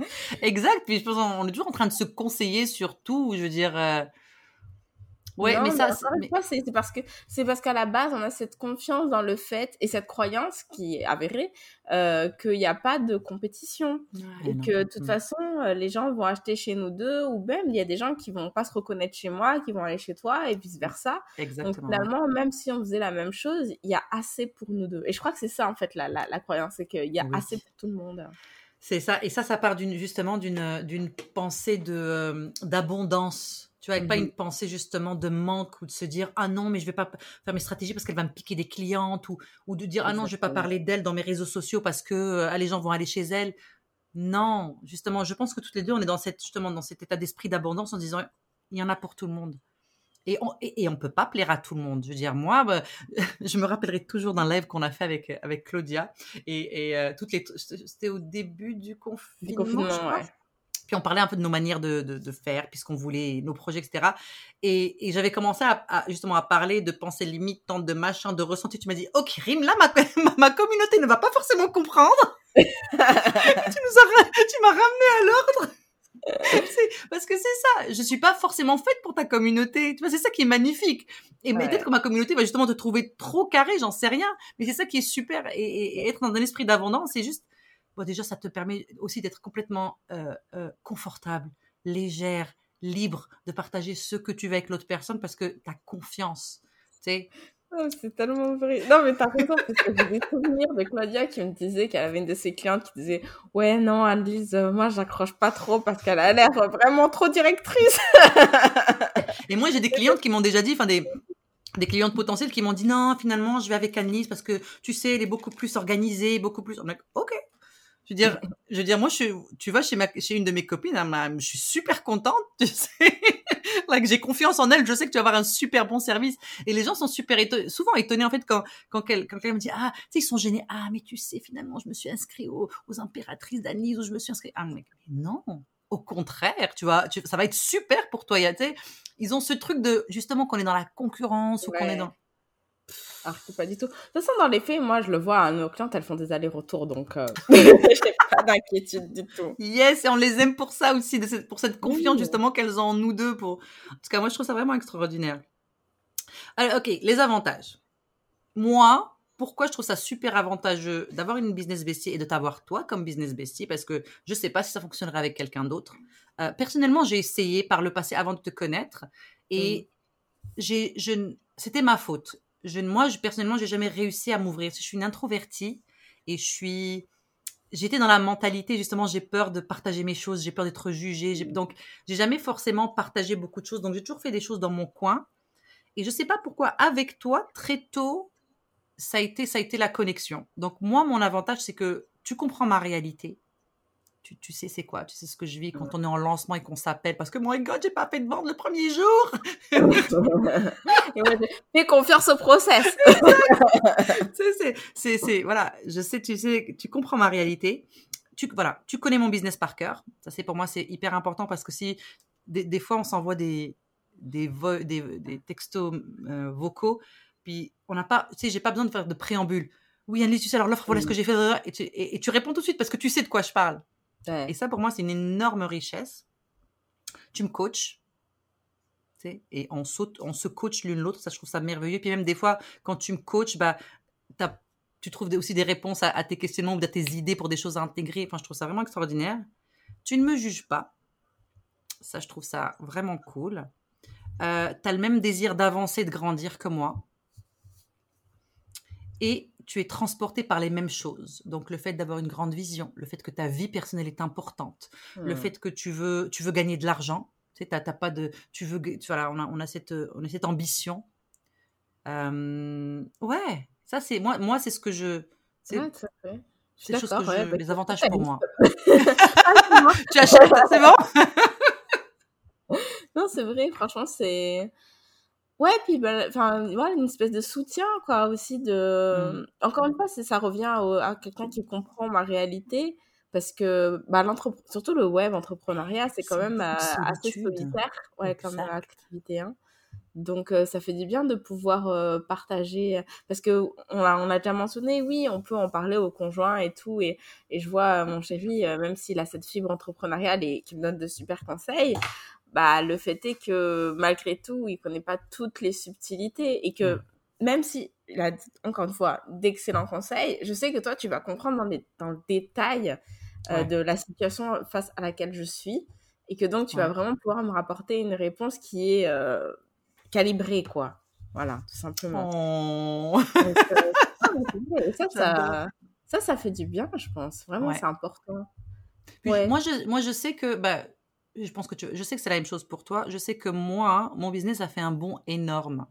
exact. Puis je pense qu'on est toujours en train de se conseiller sur tout. Je veux dire, euh, Ouais, mais ça, c'est parce que c'est parce qu'à la base, on a cette confiance dans le fait et cette croyance qui est avérée euh, qu'il n'y a pas de compétition et que de toute mm. façon, euh, les gens vont acheter chez nous deux ou même il y a des gens qui vont pas se reconnaître chez moi, qui vont aller chez toi et vice versa. Exactement. Donc finalement, même si on faisait la même chose, il y a assez pour nous deux. Et je crois que c'est ça en fait la, la, la croyance, c'est qu'il y a assez pour tout le monde. C'est ça, et ça, ça part d'une justement d'une d'une pensée de euh, d'abondance Tu vois, avec pas Mhm. une pensée justement de manque ou de se dire ah non mais je vais pas faire mes stratégies parce qu'elle va me piquer des clientes ou, ou de dire ah non je vais pas parler d'elle dans mes réseaux sociaux parce que euh, ah, les gens vont aller chez elle. Non, justement, je pense que toutes les deux on est dans cette justement dans cet état d'esprit d'abondance en disant il y en a pour tout le monde. Et on et, et on peut pas plaire à tout le monde. Je veux dire moi bah, je me rappellerai toujours d'un live qu'on a fait avec avec Claudia et, et euh, toutes les c'était au début du confinement, Du confinement, je crois. ouais. Puis on parlait un peu de nos manières de, de, de faire, puisqu'on voulait nos projets, etc. Et, et j'avais commencé à, à, justement à parler de pensées limitantes, de machin, de ressenti. Tu m'as dit, ok, Rim, là, ma, ma, ma communauté ne va pas forcément comprendre. tu nous as, tu m'as ramené à l'ordre. parce que c'est ça, je suis pas forcément faite pour ta communauté. Tu vois, c'est ça qui est magnifique. Et Ouais. peut-être que ma communauté va justement te trouver trop carré, j'en sais rien. Mais c'est ça qui est super. Et, et- et être dans un esprit d'abondance, c'est juste, bon, déjà, ça te permet aussi d'être complètement euh, euh, confortable, légère, libre de partager ce que tu veux avec l'autre personne parce que tu as confiance. Tu sais, Oh, c'est tellement vrai. Non, mais t'as raison, parce que j'ai des souvenirs de Claudia qui me disait qu'elle avait une de ses clientes qui disait Ouais, non, Annelise, euh, moi, j'accroche pas trop parce qu'elle a l'air vraiment trop directrice. Et moi, j'ai des clientes qui m'ont déjà dit, enfin des, des clientes potentielles qui m'ont dit non, finalement, je vais avec Annelise parce que tu sais, elle est beaucoup plus organisée, beaucoup plus. Ok. Je veux dire, je veux dire, moi, je suis, tu vas chez ma, chez une de mes copines, m'a- je suis super contente, tu sais, like, j'ai confiance en elle, je sais que tu vas avoir un super bon service. Et les gens sont super étonnés, souvent étonnés en fait quand quand quel- quand quelqu'un me dit ah, tu sais, ils sont gênés, ah, mais tu sais, finalement, je me suis inscrit aux, aux impératrices d'Annelise ou je me suis inscrit. Ah, mais non, au contraire, tu vois, tu- ça va être super pour toi, il y a, tu sais, ils ont ce truc de justement qu'on est dans la concurrence ou qu'on est dans Alors que pas du tout. De toute façon, dans les faits, moi, je le vois, hein, nos clientes, elles font des allers-retours, donc euh, j'ai pas d'inquiétude du tout. Yes, et on les aime pour ça aussi, de cette- pour cette confiance Oui. justement qu'elles ont en nous deux. Pour... En tout cas, moi, je trouve ça vraiment extraordinaire. Alors, ok, les avantages. Moi, pourquoi je trouve ça super avantageux d'avoir une business bestie et de t'avoir toi comme business bestie Parce que je sais pas si ça fonctionnerait avec quelqu'un d'autre. Euh, personnellement, j'ai essayé par le passé avant de te connaître et j'ai, je, c'était ma faute. Je, moi, je, personnellement, j'ai jamais réussi à m'ouvrir. Je suis une introvertie et je suis j'étais dans la mentalité justement j'ai peur de partager mes choses j'ai peur d'être jugée donc j'ai jamais forcément partagé beaucoup de choses. Donc j'ai toujours fait des choses dans mon coin. Et je sais pas pourquoi avec toi très tôt ça a été ça a été la connexion. Donc moi mon avantage c'est que tu comprends ma réalité tu, tu sais c'est quoi tu sais ce que je vis quand on est en lancement et qu'on s'appelle parce que my god j'ai pas fait de vente le premier jour fais confiance au process. Tu sais, c'est, c'est, c'est, voilà, je sais, tu sais, tu comprends ma réalité. Tu, voilà, tu connais mon business par cœur. Ça, c'est pour moi, c'est hyper important parce que si des, des fois on s'envoie des, des, vo- des, des textos euh, vocaux, puis on n'a pas, tu sais, j'ai pas besoin de faire de préambule. Oui, Annelise, tu sais, alors l'offre, voilà ce que j'ai fait, et tu, et, et tu réponds tout de suite parce que tu sais de quoi je parle. Et ça, pour moi, c'est une énorme richesse. Tu me coaches. Et on, saute, on se coach l'une l'autre. Ça, je trouve ça merveilleux. Puis même des fois, quand tu me coaches, bah, tu trouves aussi des réponses à, à tes questionnements ou à tes idées pour des choses à intégrer. Enfin, je trouve ça vraiment extraordinaire. Tu ne me juges pas. Ça, je trouve ça vraiment cool. Euh, tu as le même désir d'avancer, de grandir que moi. Et tu es transporté par les mêmes choses. Donc le fait d'avoir une grande vision, le fait que ta vie personnelle est importante, le Hmm. fait que tu veux, tu veux gagner de l'argent. Tu sais, t'as pas de, tu veux, tu- voilà, on a, on a cette, on a cette ambition. Euh, ouais, ça c'est moi, moi c'est ce que je, c'est, Ouais, des choses que ouais, je, bah, les avantages pour moi. Ah, moi. tu achètes, c'est bon? Non, c'est vrai, franchement, c'est. Ouais, puis, ben, enfin, ouais, une espèce de soutien, quoi, aussi de. Encore une fois, c'est, ça revient au- à quelqu'un qui comprend ma réalité, parce que, bah, surtout le web entrepreneuriat, c'est quand même euh, assez solitaire, ouais, comme Exact. activité, hein. Donc, euh, ça fait du bien de pouvoir euh, partager, parce que on a, on a déjà mentionné, oui, on peut en parler au conjoint et tout, et, et je vois euh, mon chéri, euh, même s'il a cette fibre entrepreneuriale et qui me donne de super conseils, bah, le fait est que malgré tout, il connaît pas toutes les subtilités et que même si il a encore une fois d'excellents conseils, je sais que toi tu vas comprendre dans, les- dans le détail euh, Ouais. de la situation face à laquelle je suis et que donc tu vas vraiment pouvoir me rapporter une réponse qui est euh, calibrée quoi. Voilà, tout simplement. Oh. Donc, euh, ça, ça, ça, ça fait du bien, je pense. Vraiment, Ouais. c'est important. Puis. Moi, je, moi, je sais que bah, je pense que tu, je sais que c'est la même chose pour toi. Je sais que moi, mon business a fait un bond énorme.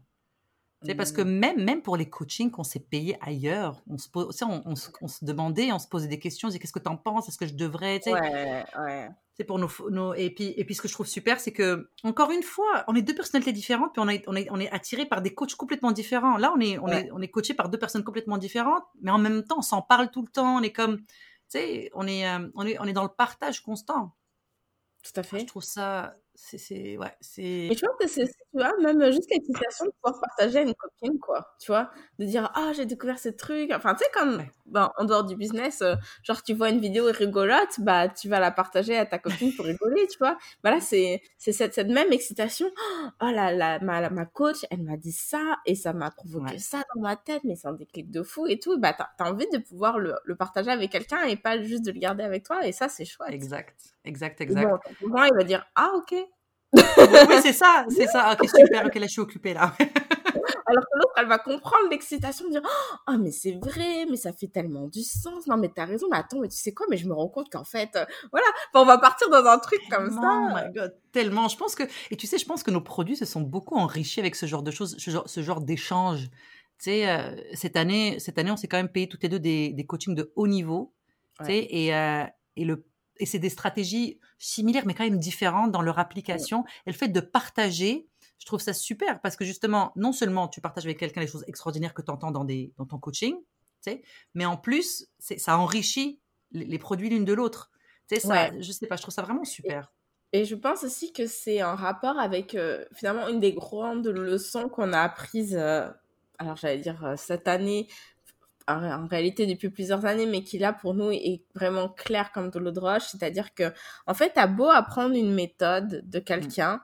C'est parce que Mmh. même, même pour les coachings qu'on s'est payés ailleurs, on se, pose, tu sais, on, on se, on se demandait, on se posait des questions, on se disait qu'est-ce que tu en penses, est-ce que je devrais, tu sais, Ouais, ouais. c'est pour nos, nos et puis et puis ce que je trouve super, c'est que encore une fois, on est deux personnalités différentes, puis on est on est on est attiré par des coachs complètement différents. Là, on est on Ouais. est on est coaché par deux personnes complètement différentes, mais en même temps, on s'en parle tout le temps. On est comme, tu sais, on est euh, on est on est dans le partage constant. Tout à Je fait. trouve ça, c'est ouais, c'est Et tu vois que c'est, tu vois, même juste l'excitation de pouvoir partager à une copine, quoi. Tu vois, de dire, ah, j'ai découvert ce truc. Enfin, tu sais, comme, Ouais. ben, en dehors du business, euh, genre, tu vois une vidéo rigolote, bah, tu vas la partager à ta copine pour rigoler, tu vois. Bah là, c'est, c'est cette, cette même excitation. Oh là là, ma, ma coach, elle m'a dit ça, et ça m'a provoqué Ouais. ça dans ma tête, mais c'est un déclic de fou et tout. Bah, t'as, t'as envie de pouvoir le, le partager avec quelqu'un et pas juste de le garder avec toi, et ça, c'est chouette. exact, exact, exact. bon, moi, il va dire, ah, ok. oui, c'est ça, c'est ça. Ok, super. Ok, là, je suis occupée là? Alors que l'autre, elle va comprendre l'excitation, dire Ah, mais c'est vrai, mais ça fait tellement du sens. Non, mais t'as raison, mais attends, mais tu sais quoi, mais je me rends compte qu'en fait, euh, voilà, on va partir dans un truc comme ça. oh my God, tellement. Je pense que, et tu sais, je pense que nos produits se sont beaucoup enrichis avec ce genre de choses, ce genre, ce genre d'échange. Tu sais, euh, cette année, cette année, on s'est quand même payé toutes les deux des, des coachings de haut niveau. Tu sais, et, euh, et le, et c'est des stratégies similaires, mais quand même différentes dans leur application. Et le fait de partager, je trouve ça super parce que justement, non seulement tu partages avec quelqu'un les choses extraordinaires que tu entends dans, des, dans ton coaching, mais en plus, ça enrichit les, les produits l'une de l'autre. Ça, Ouais. je sais pas, je trouve ça vraiment super. Et je pense aussi que c'est en rapport avec euh, finalement une des grandes leçons qu'on a apprises, euh, alors j'allais dire euh, cette année, en, réalité depuis plusieurs années, mais qui là pour nous est vraiment clair comme de l'eau de roche. C'est-à-dire que, en fait, t'as beau apprendre une méthode de quelqu'un,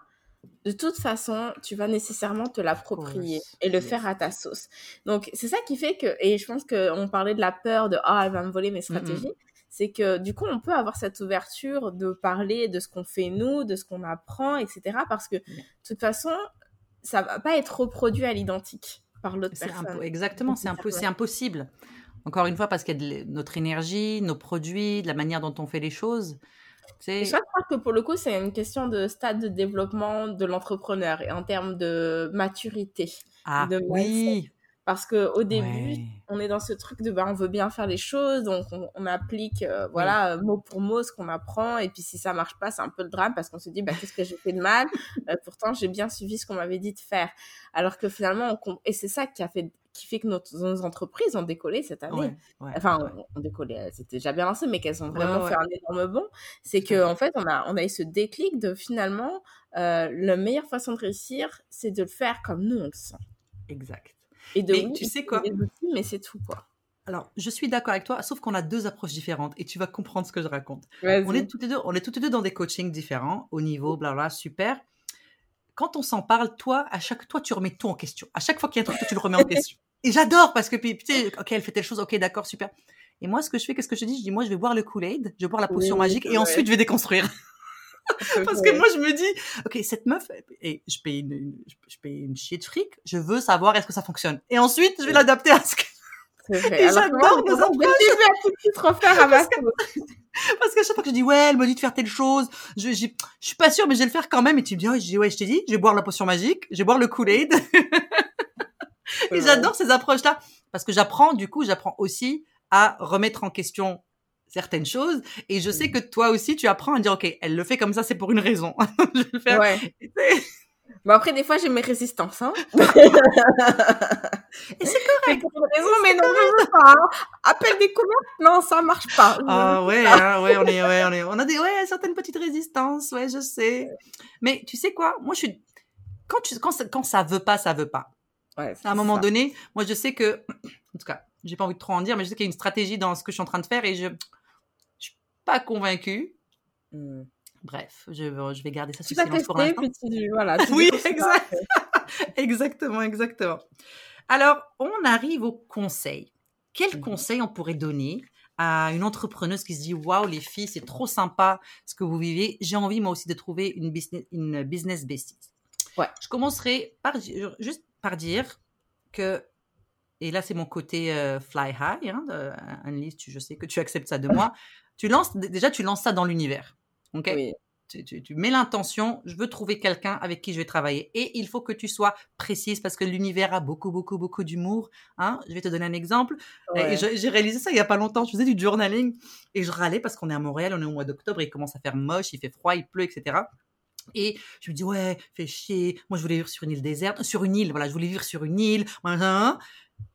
de toute façon, tu vas nécessairement te l'approprier et le faire à ta sauce. Donc, c'est ça qui fait que, et je pense qu'on parlait de la peur de ah, elle va me voler mes stratégies. C'est que du coup, on peut avoir cette ouverture de parler de ce qu'on fait nous, de ce qu'on apprend, etc. Parce que de toute façon, ça va pas être reproduit à l'identique par l'autre personne. exactement, c'est impo- c'est impossible. Encore une fois, parce qu'il y a de notre énergie, nos produits, de la manière dont on fait les choses. Et ça, je crois que pour le coup, c'est une question de stade de développement de l'entrepreneur et en termes de maturité. ah de oui, Parce que au début, ouais. on est dans ce truc de bah, on veut bien faire les choses, donc on, on applique euh, voilà euh, mot pour mot ce qu'on apprend, et puis si ça marche pas, c'est un peu le drame parce qu'on se dit bah qu'est-ce que j'ai fait de mal? Euh, Pourtant j'ai bien suivi ce qu'on m'avait dit de faire, alors que finalement on et c'est ça qui a fait qui fait que nos entreprises ont décollé cette année. Ouais, ouais, Enfin, ouais. on, on décollait, c'était déjà bien lancé, mais qu'elles ont vraiment fait un énorme bond. C'est que fait. en fait, on a on a eu ce déclic de finalement euh, la meilleure façon de réussir, c'est de le faire comme nous on le sent. exact. Et de Mais oui, tu sais quoi des outils, mais c'est tout quoi. Alors, je suis d'accord avec toi, sauf qu'on a deux approches différentes et tu vas comprendre ce que je raconte. On est toutes les deux, on est toutes les deux dans des coachings différents, au niveau, blabla, super. Quand on s'en parle, toi, à chaque toi, tu remets tout en question. À chaque fois qu'il y a un truc, toi, tu le remets en question. Et j'adore parce que puis, tu sais, ok, elle fait telle chose, ok, d'accord, super. Et moi, ce que je fais, qu'est-ce que je dis? Je dis, moi, je vais boire le Kool-Aid, je vais boire la potion Oui, magique et ouais. ensuite, je vais déconstruire. Parce que moi, je me dis, ok, cette meuf, et je paye une, je paye une chier de fric, je veux savoir est-ce que ça fonctionne. Et ensuite, je vais l'adapter à ce que, que j'adore nos le début, à tout de suite refaire à ma sauce. Parce qu'à chaque fois que je dis, ouais, elle me dit de faire telle chose, je, je suis pas sûre, mais je vais le faire quand même. Et tu me dis, ouais, je dis, ouais, je t'ai dit, je vais boire la potion magique, je vais boire le Kool-Aid. Et j'adore ces approches-là. Parce que j'apprends, du coup, j'apprends aussi à remettre en question certaines choses. Et je sais que toi aussi, tu apprends à dire, OK, elle le fait comme ça, c'est pour une raison. je vais le faire. Ouais. Bon, après, des fois, j'ai mes résistances, hein. Et c'est C'est pour une raison, mais non, je veux pas. hein. Appel découverte, non, ça marche pas. Ah ouais, hein, ouais, on est, ouais, on est, on a des, ouais, certaines petites résistances, ouais, je sais. Mais tu sais quoi, moi je suis, quand tu, quand ça, quand ça veut pas, ça veut pas. Ouais, À un moment ça. donné, moi je sais que, en tout cas, j'ai pas envie de trop en dire, mais je sais qu'il y a une stratégie dans ce que je suis en train de faire et je, pas convaincue. Hmm. Bref, je, je vais garder ça sous silence pour tester, l'instant. voilà. Oui, exact. exactement, exactement. Alors, on arrive au conseil. Quel Mhm. conseil on pourrait donner à une entrepreneuse qui se dit waouh les filles c'est trop sympa ce que vous vivez j'ai envie moi aussi de trouver une business une business bestie Ouais. je commencerai par dire- juste par dire que et là c'est mon côté euh, fly high hein, de- Annelise tu- je sais que tu acceptes ça de moi tu lances déjà tu lances ça dans l'univers ok? Oui. tu, tu, tu mets l'intention, je veux trouver quelqu'un avec qui je vais travailler. Et il faut que tu sois précise parce que l'univers a beaucoup, beaucoup, beaucoup d'humour. Hein? Je vais te donner un exemple. Ouais. J'ai réalisé ça il y a pas longtemps. Je faisais du journaling et je râlais parce qu'on est à Montréal, on est au mois d'octobre, il commence à faire moche, il fait froid, il pleut, etc. Et je me dis, ouais, fait chier. Moi, je voulais vivre sur une île déserte. Sur une île, voilà, je voulais vivre sur une île.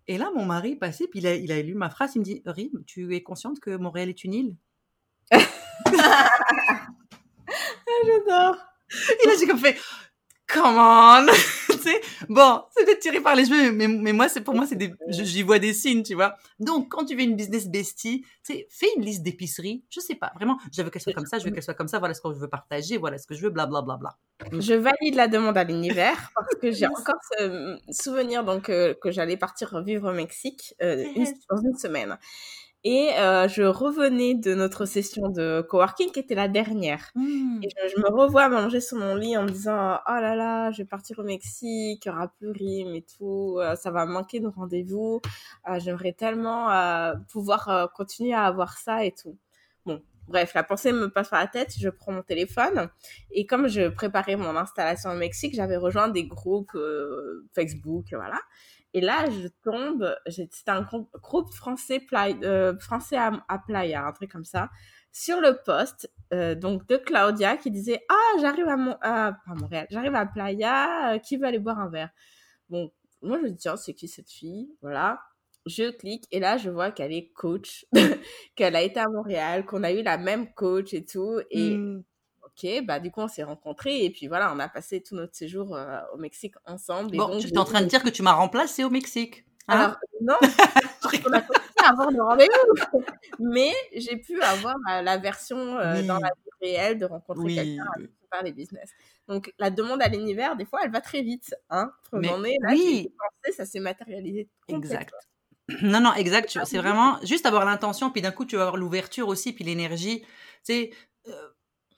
Et là, mon mari passé, puis il a, il a lu ma phrase. Il me dit, Rim, tu es consciente que Montréal est une île? J'adore. Et là, j'ai comme fait, come on Bon, c'est peut-être tiré par les cheveux, mais, mais moi, c'est pour moi, c'est des, je- j'y vois des signes, tu vois. Donc, quand tu veux une business bestie, tu sais, fais une liste d'épiceries. Je sais pas, vraiment, je veux qu'elle soit comme ça, je veux qu'elle soit comme ça, voilà ce que je veux partager, voilà ce que je veux, blablabla. Bla, bla, bla. Je valide la demande à l'univers parce que j'ai encore ce euh, souvenir donc euh, que j'allais partir vivre au Mexique euh, une- dans une semaine. Et euh, je revenais de notre session de coworking qui était la dernière. Hmm. Et je, je me revois manger sur mon lit en me disant oh là là je vais partir au Mexique, il y aura plus rime et tout, euh, ça va manquer de rendez-vous. Euh, J'aimerais tellement euh, pouvoir continuer à avoir ça et tout. Bon, bref, la pensée me passe par la tête, je prends mon téléphone et comme je préparais mon installation au Mexique, j'avais rejoint des groupes Facebook, voilà. Et là, je tombe, c'était un grou- groupe français, euh, français à, Playa, un truc comme ça, sur le poste euh, donc de Claudia qui disait ah j'arrive à, Mon Montréal j'arrive à Playa euh, qui veut aller boire un verre? Bon moi je me dis tiens c'est qui cette fille? Voilà. Je clique et là je vois qu'elle est coach qu'elle a été à Montréal qu'on a eu la même coach et tout et Hmm. Ok bah du coup on s'est rencontrés et puis voilà on a passé tout notre séjour euh, au Mexique ensemble et Bon, donc tu es en train de dire que tu m'as remplacé au Mexique. hein? Alors non on a continué à avoir de rendez-vous mais j'ai pu avoir la, la version euh, Oui. dans la vie réelle de rencontrer oui. quelqu'un qui faire les business. Donc la demande à l'univers, des fois, elle va très vite. Hein Mais est, là, oui. pensé, ça s'est matérialisé. Exact. Non, non, exact. Ah C'est vraiment juste avoir l'intention, puis d'un coup, tu vas avoir l'ouverture aussi, puis l'énergie. Tu sais, euh,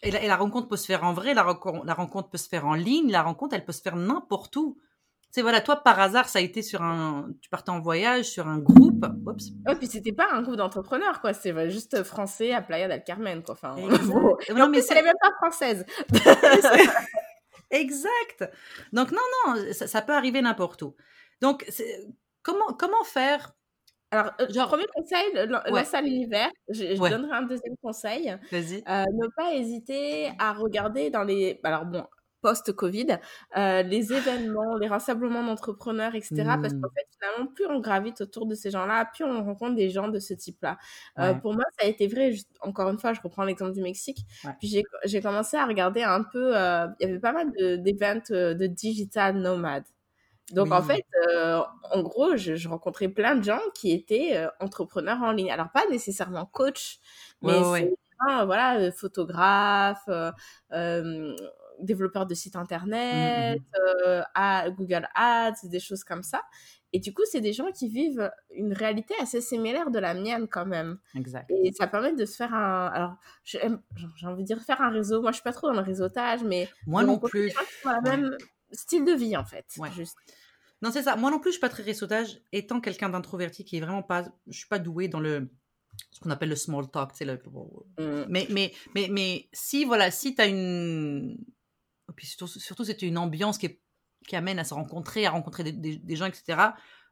et, la, et la rencontre peut se faire en vrai, la, rencontre- la rencontre peut se faire en ligne, la rencontre, elle peut se faire n'importe où. Tu sais, voilà, toi, par hasard, ça a été sur un. Tu partais en voyage, sur un groupe. Oups. Ouais, puis c'était pas un groupe d'entrepreneurs, quoi. C'est juste français à Playa del Carmen, quoi. Enfin, bon. Et Non, en mais plus, c'est- elle est même pas française. Exact. Donc, non, non, ça, ça peut arriver n'importe où. Donc, comment, comment faire Alors, euh, Genre- premier conseil, le- Ouais. lance à l'univers. Je, je Ouais. donnerai un deuxième conseil. Vas-y. Euh, ne pas hésiter à regarder dans les... Alors bon, post-Covid, euh, les événements, les rassemblements d'entrepreneurs, etc. Parce qu'en fait, finalement, plus on gravite autour de ces gens-là, plus on rencontre des gens de ce type-là. Euh, Ouais. pour moi, ça a été vrai, juste- encore une fois, je reprends l'exemple du Mexique. Ouais. Puis j'ai commencé à regarder un peu, euh, il y avait pas mal de- d'événements euh, de digital nomades. Donc en fait, euh, en gros, je, je rencontrais plein de gens qui étaient euh, entrepreneurs en ligne. Alors pas nécessairement coach, mais Ouais, ouais, voilà, photographe, euh, euh, développeur de sites Mm, internet, euh, à Google Ads, des choses comme ça. Et du coup, c'est des gens qui vivent une réalité assez similaire de la mienne quand même. Exact. Et ça permet de se faire un... Alors, j'ai envie de dire faire un réseau. Moi, je suis pas trop dans le réseautage, mais Moi non plus. même style de vie, en fait. Ouais. Juste. Non, c'est ça. Moi non plus, je suis pas très réseautage. Étant quelqu'un d'introverti qui est vraiment pas, je suis pas doué dans le ce qu'on appelle le small talk, tu sais, le- Mm. Mais mais mais mais si voilà, si tu as une et puis surtout, surtout c'était une ambiance qui est- qui amène à se rencontrer, à rencontrer des, des- des gens, etc.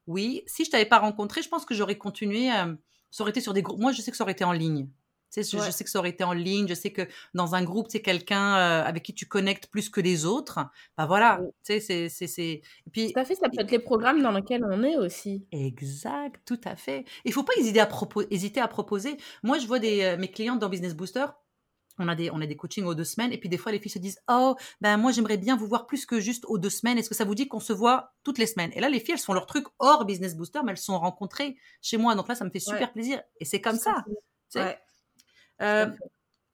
Oui, si je t'avais pas rencontré, je pense que j'aurais continué. à- ça aurait été sur des groupes. Moi, je sais que ça aurait été en ligne. Tu sais, je, sais que ça aurait été en ligne. Je sais que dans un groupe, c'est quelqu'un euh, avec qui tu connectes plus que les autres. Bah voilà. Oui. Tu sais, c'est. Et puis Tout à fait, ça peut être les programmes dans lesquels on est aussi. Exact, tout à fait. Il faut pas hésiter à, propo- hésiter à proposer. Moi, je vois des, euh, mes clientes dans Business Booster. On a, des, on a des coachings aux deux semaines et puis des fois les filles se disent oh ben moi j'aimerais bien vous voir plus que juste aux deux semaines est-ce que ça vous dit qu'on se voit toutes les semaines? Et là les filles elles font leur truc hors business booster mais elles sont rencontrées chez moi donc là ça me fait super Ouais. plaisir et c'est comme ça. Ouais. Euh,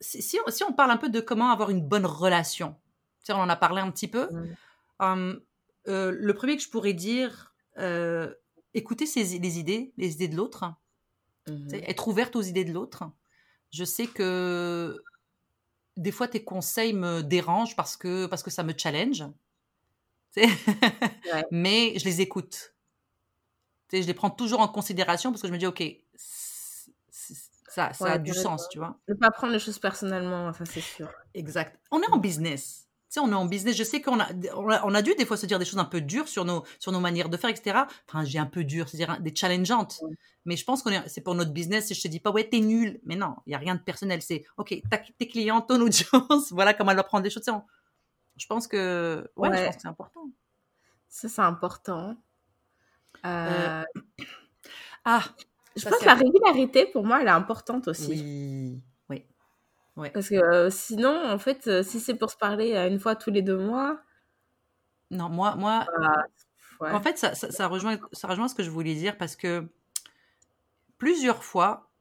si, si on, si on parle un peu de comment avoir une bonne relation on en a parlé un petit peu Mm. Hum, euh, le premier que je pourrais dire, euh, écouter ses, les idées, les idées de l'autre, Mhm. être ouverte aux idées de l'autre. Je sais que des fois tes conseils me dérangent parce que, parce que ça me challenge. Ouais. mais je les écoute. Je les prends toujours en considération parce que je me dis, ok, Ça, ça a du sens, tu vois. Ne pas prendre les choses personnellement, ça c'est sûr. Exact. On est en business. Tu sais, on est en business. Je sais qu'on a, on a, dû des fois se dire des choses un peu dures sur nos, sur nos manières de faire, etc. Enfin, j'ai un peu dur, c'est-à-dire des challengeantes. Mais je pense qu'on est, c'est pour notre business. Si je te dis pas, ouais, t'es nul. Mais non, il y a rien de personnel. C'est, ok, tes clients, ton audience, voilà comment elle va prendre des choses. je pense que, ouais, je pense que c'est important. Ça, c'est important. Euh... Ah, je pense que la régularité, pour moi, elle est importante aussi. Oui. Parce que euh, sinon, en fait, euh, si c'est pour se parler euh, une fois tous les deux mois. Non, moi, moi bah, en fait, ça, ça, rejoint, ça rejoint ce que je voulais dire parce que plusieurs fois,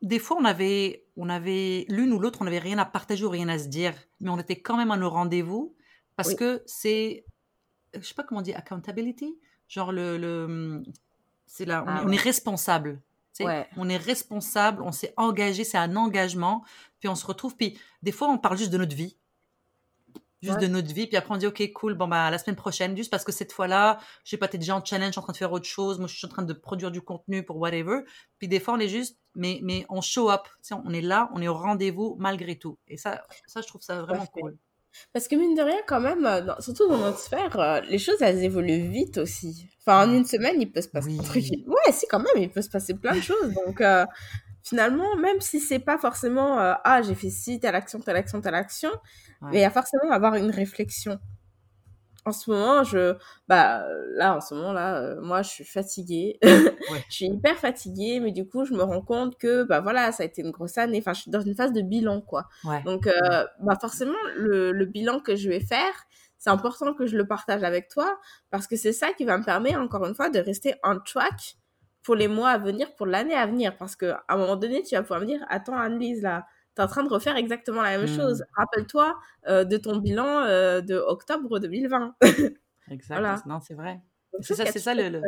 des fois, on avait, on avait l'une ou l'autre, on n'avait rien à partager ou rien à se dire, mais on était quand même à nos rendez-vous parce que c'est, je sais pas comment on dit, accountability, genre le, le c'est là, on, ah on, est responsable. On est responsable, on s'est engagé, c'est un engagement. Puis on se retrouve, puis des fois on parle juste de notre vie. Juste de notre vie, puis après on dit ok cool, bon bah la semaine prochaine, juste parce que cette fois-là, je sais pas, t'es déjà en challenge, en train de faire autre chose, moi je suis en train de produire du contenu pour whatever. Puis des fois on est juste, mais, mais on show up, on est là, on est au rendez-vous malgré tout. Et ça, ça je trouve ça vraiment cool. Parce que mine de rien, quand même, euh, surtout dans notre sphère, euh, les choses, elles évoluent vite aussi. Enfin, en une semaine, il peut se passer... Oui. Ouais, si, quand même, il peut se passer plein de choses. Donc, euh, finalement, même si c'est pas forcément Ah, j'ai fait ci, telle action, telle action, telle action, mais il y a forcément avoir une réflexion en ce moment, je, bah, là, en ce moment, là, euh, moi, je suis fatiguée. je suis hyper fatiguée, mais du coup, je me rends compte que, bah, voilà, ça a été une grosse année. Enfin, je suis dans une phase de bilan, quoi. Donc, euh, bah, forcément, le, le, bilan que je vais faire, c'est important que je le partage avec toi parce que c'est ça qui va me permettre, encore une fois, de rester on track pour les mois à venir, pour l'année à venir. Parce que, à un moment donné, tu vas pouvoir me dire, attends, Annelise, là, tu es en train de refaire exactement la même chose. Hmm. Rappelle-toi euh, de ton bilan euh, de octobre 2020. exact. Non, c'est vrai. C'est ça, c'est ça le,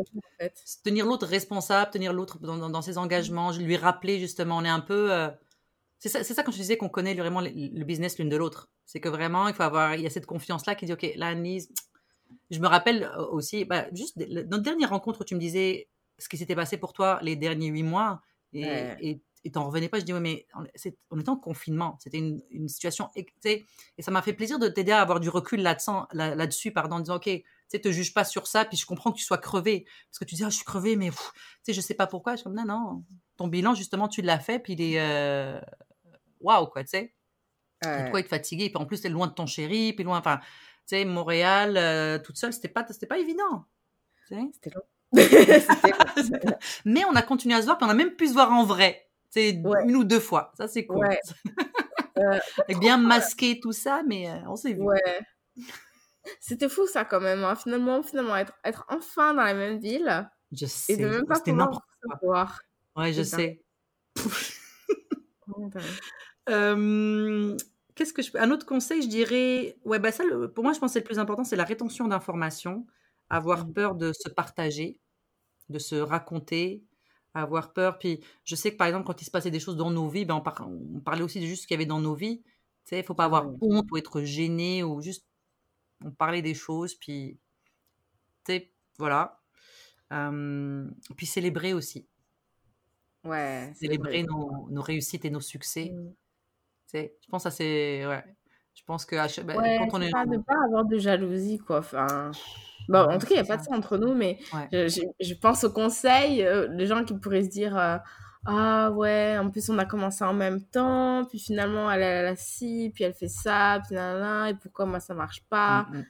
tenir l'autre responsable, tenir l'autre dans, dans, ses engagements, lui rappeler justement. On est un peu. Euh, c'est ça, ça quand je disais qu'on connaît vraiment le, business l'une de l'autre. C'est que vraiment, il faut avoir, il y a cette confiance là qui dit, ok, là, Anise, je me rappelle aussi, bah, juste notre dernière rencontre tu me disais ce qui s'était passé pour toi les derniers huit mois et, et et t'en revenais pas. Je dis, oui, mais on était en confinement. C'était une, une, situation. Et ça m'a fait plaisir de t'aider à avoir du recul là-dessus, là, dessus pardon, en disant, OK, tu sais, te juge pas sur ça, puis je comprends que tu sois crevé. Parce que tu dis, ah, je suis crevé, mais tu sais, je sais pas pourquoi. Je suis comme, non, non, ton bilan, justement, tu l'as fait, puis il est. Euh, waouh, quoi, tu sais. Pourquoi être fatigué, puis en plus, t'es loin de ton chéri, puis loin, enfin, tu sais, Montréal, euh, toute seule, c'était pas, c'était pas évident. C'était long. mais on a continué à se voir, puis on a même pu se voir en vrai. C'est une ou deux fois. Ça, c'est cool. Ouais. Euh, bien masqué tout ça, mais euh, on s'est vu. Ouais. C'était fou ça quand même. Hein. Finalement, finalement être, être enfin dans la même ville. Je sais. Et de même pas pouvoir voir. Ouais, je sais. euh, Qu'est-ce que je Un autre conseil, je dirais. Ouais, bah ça, pour moi, je pense que le plus important, c'est la rétention d'informations. Avoir mmh. peur de se partager, de se raconter, avoir peur. Puis je sais que par exemple, quand il se passait des choses dans nos vies, ben on, parlait aussi de juste ce qu'il y avait dans nos vies. Tu sais, il faut pas avoir honte ou être gêné ou juste on parlait des choses. Puis, tu sais, voilà. puis célébrer aussi. Ouais. Célébrer nos, nos, réussites et nos succès. Mmh. Tu sais, je pense que ça c'est. Ouais. Je pense que ben, quand on est. Pas, ne pas avoir de jalousie, quoi. Enfin. Bon, en tout cas, il n'y a pas de ça entre nous, mais je, je, pense au conseil, euh, les gens qui pourraient se dire euh, Ah ouais, en plus on a commencé en même temps, puis finalement elle, a ci, puis elle fait ça, puis là, et pourquoi moi ça marche pas? Mmh, mmh.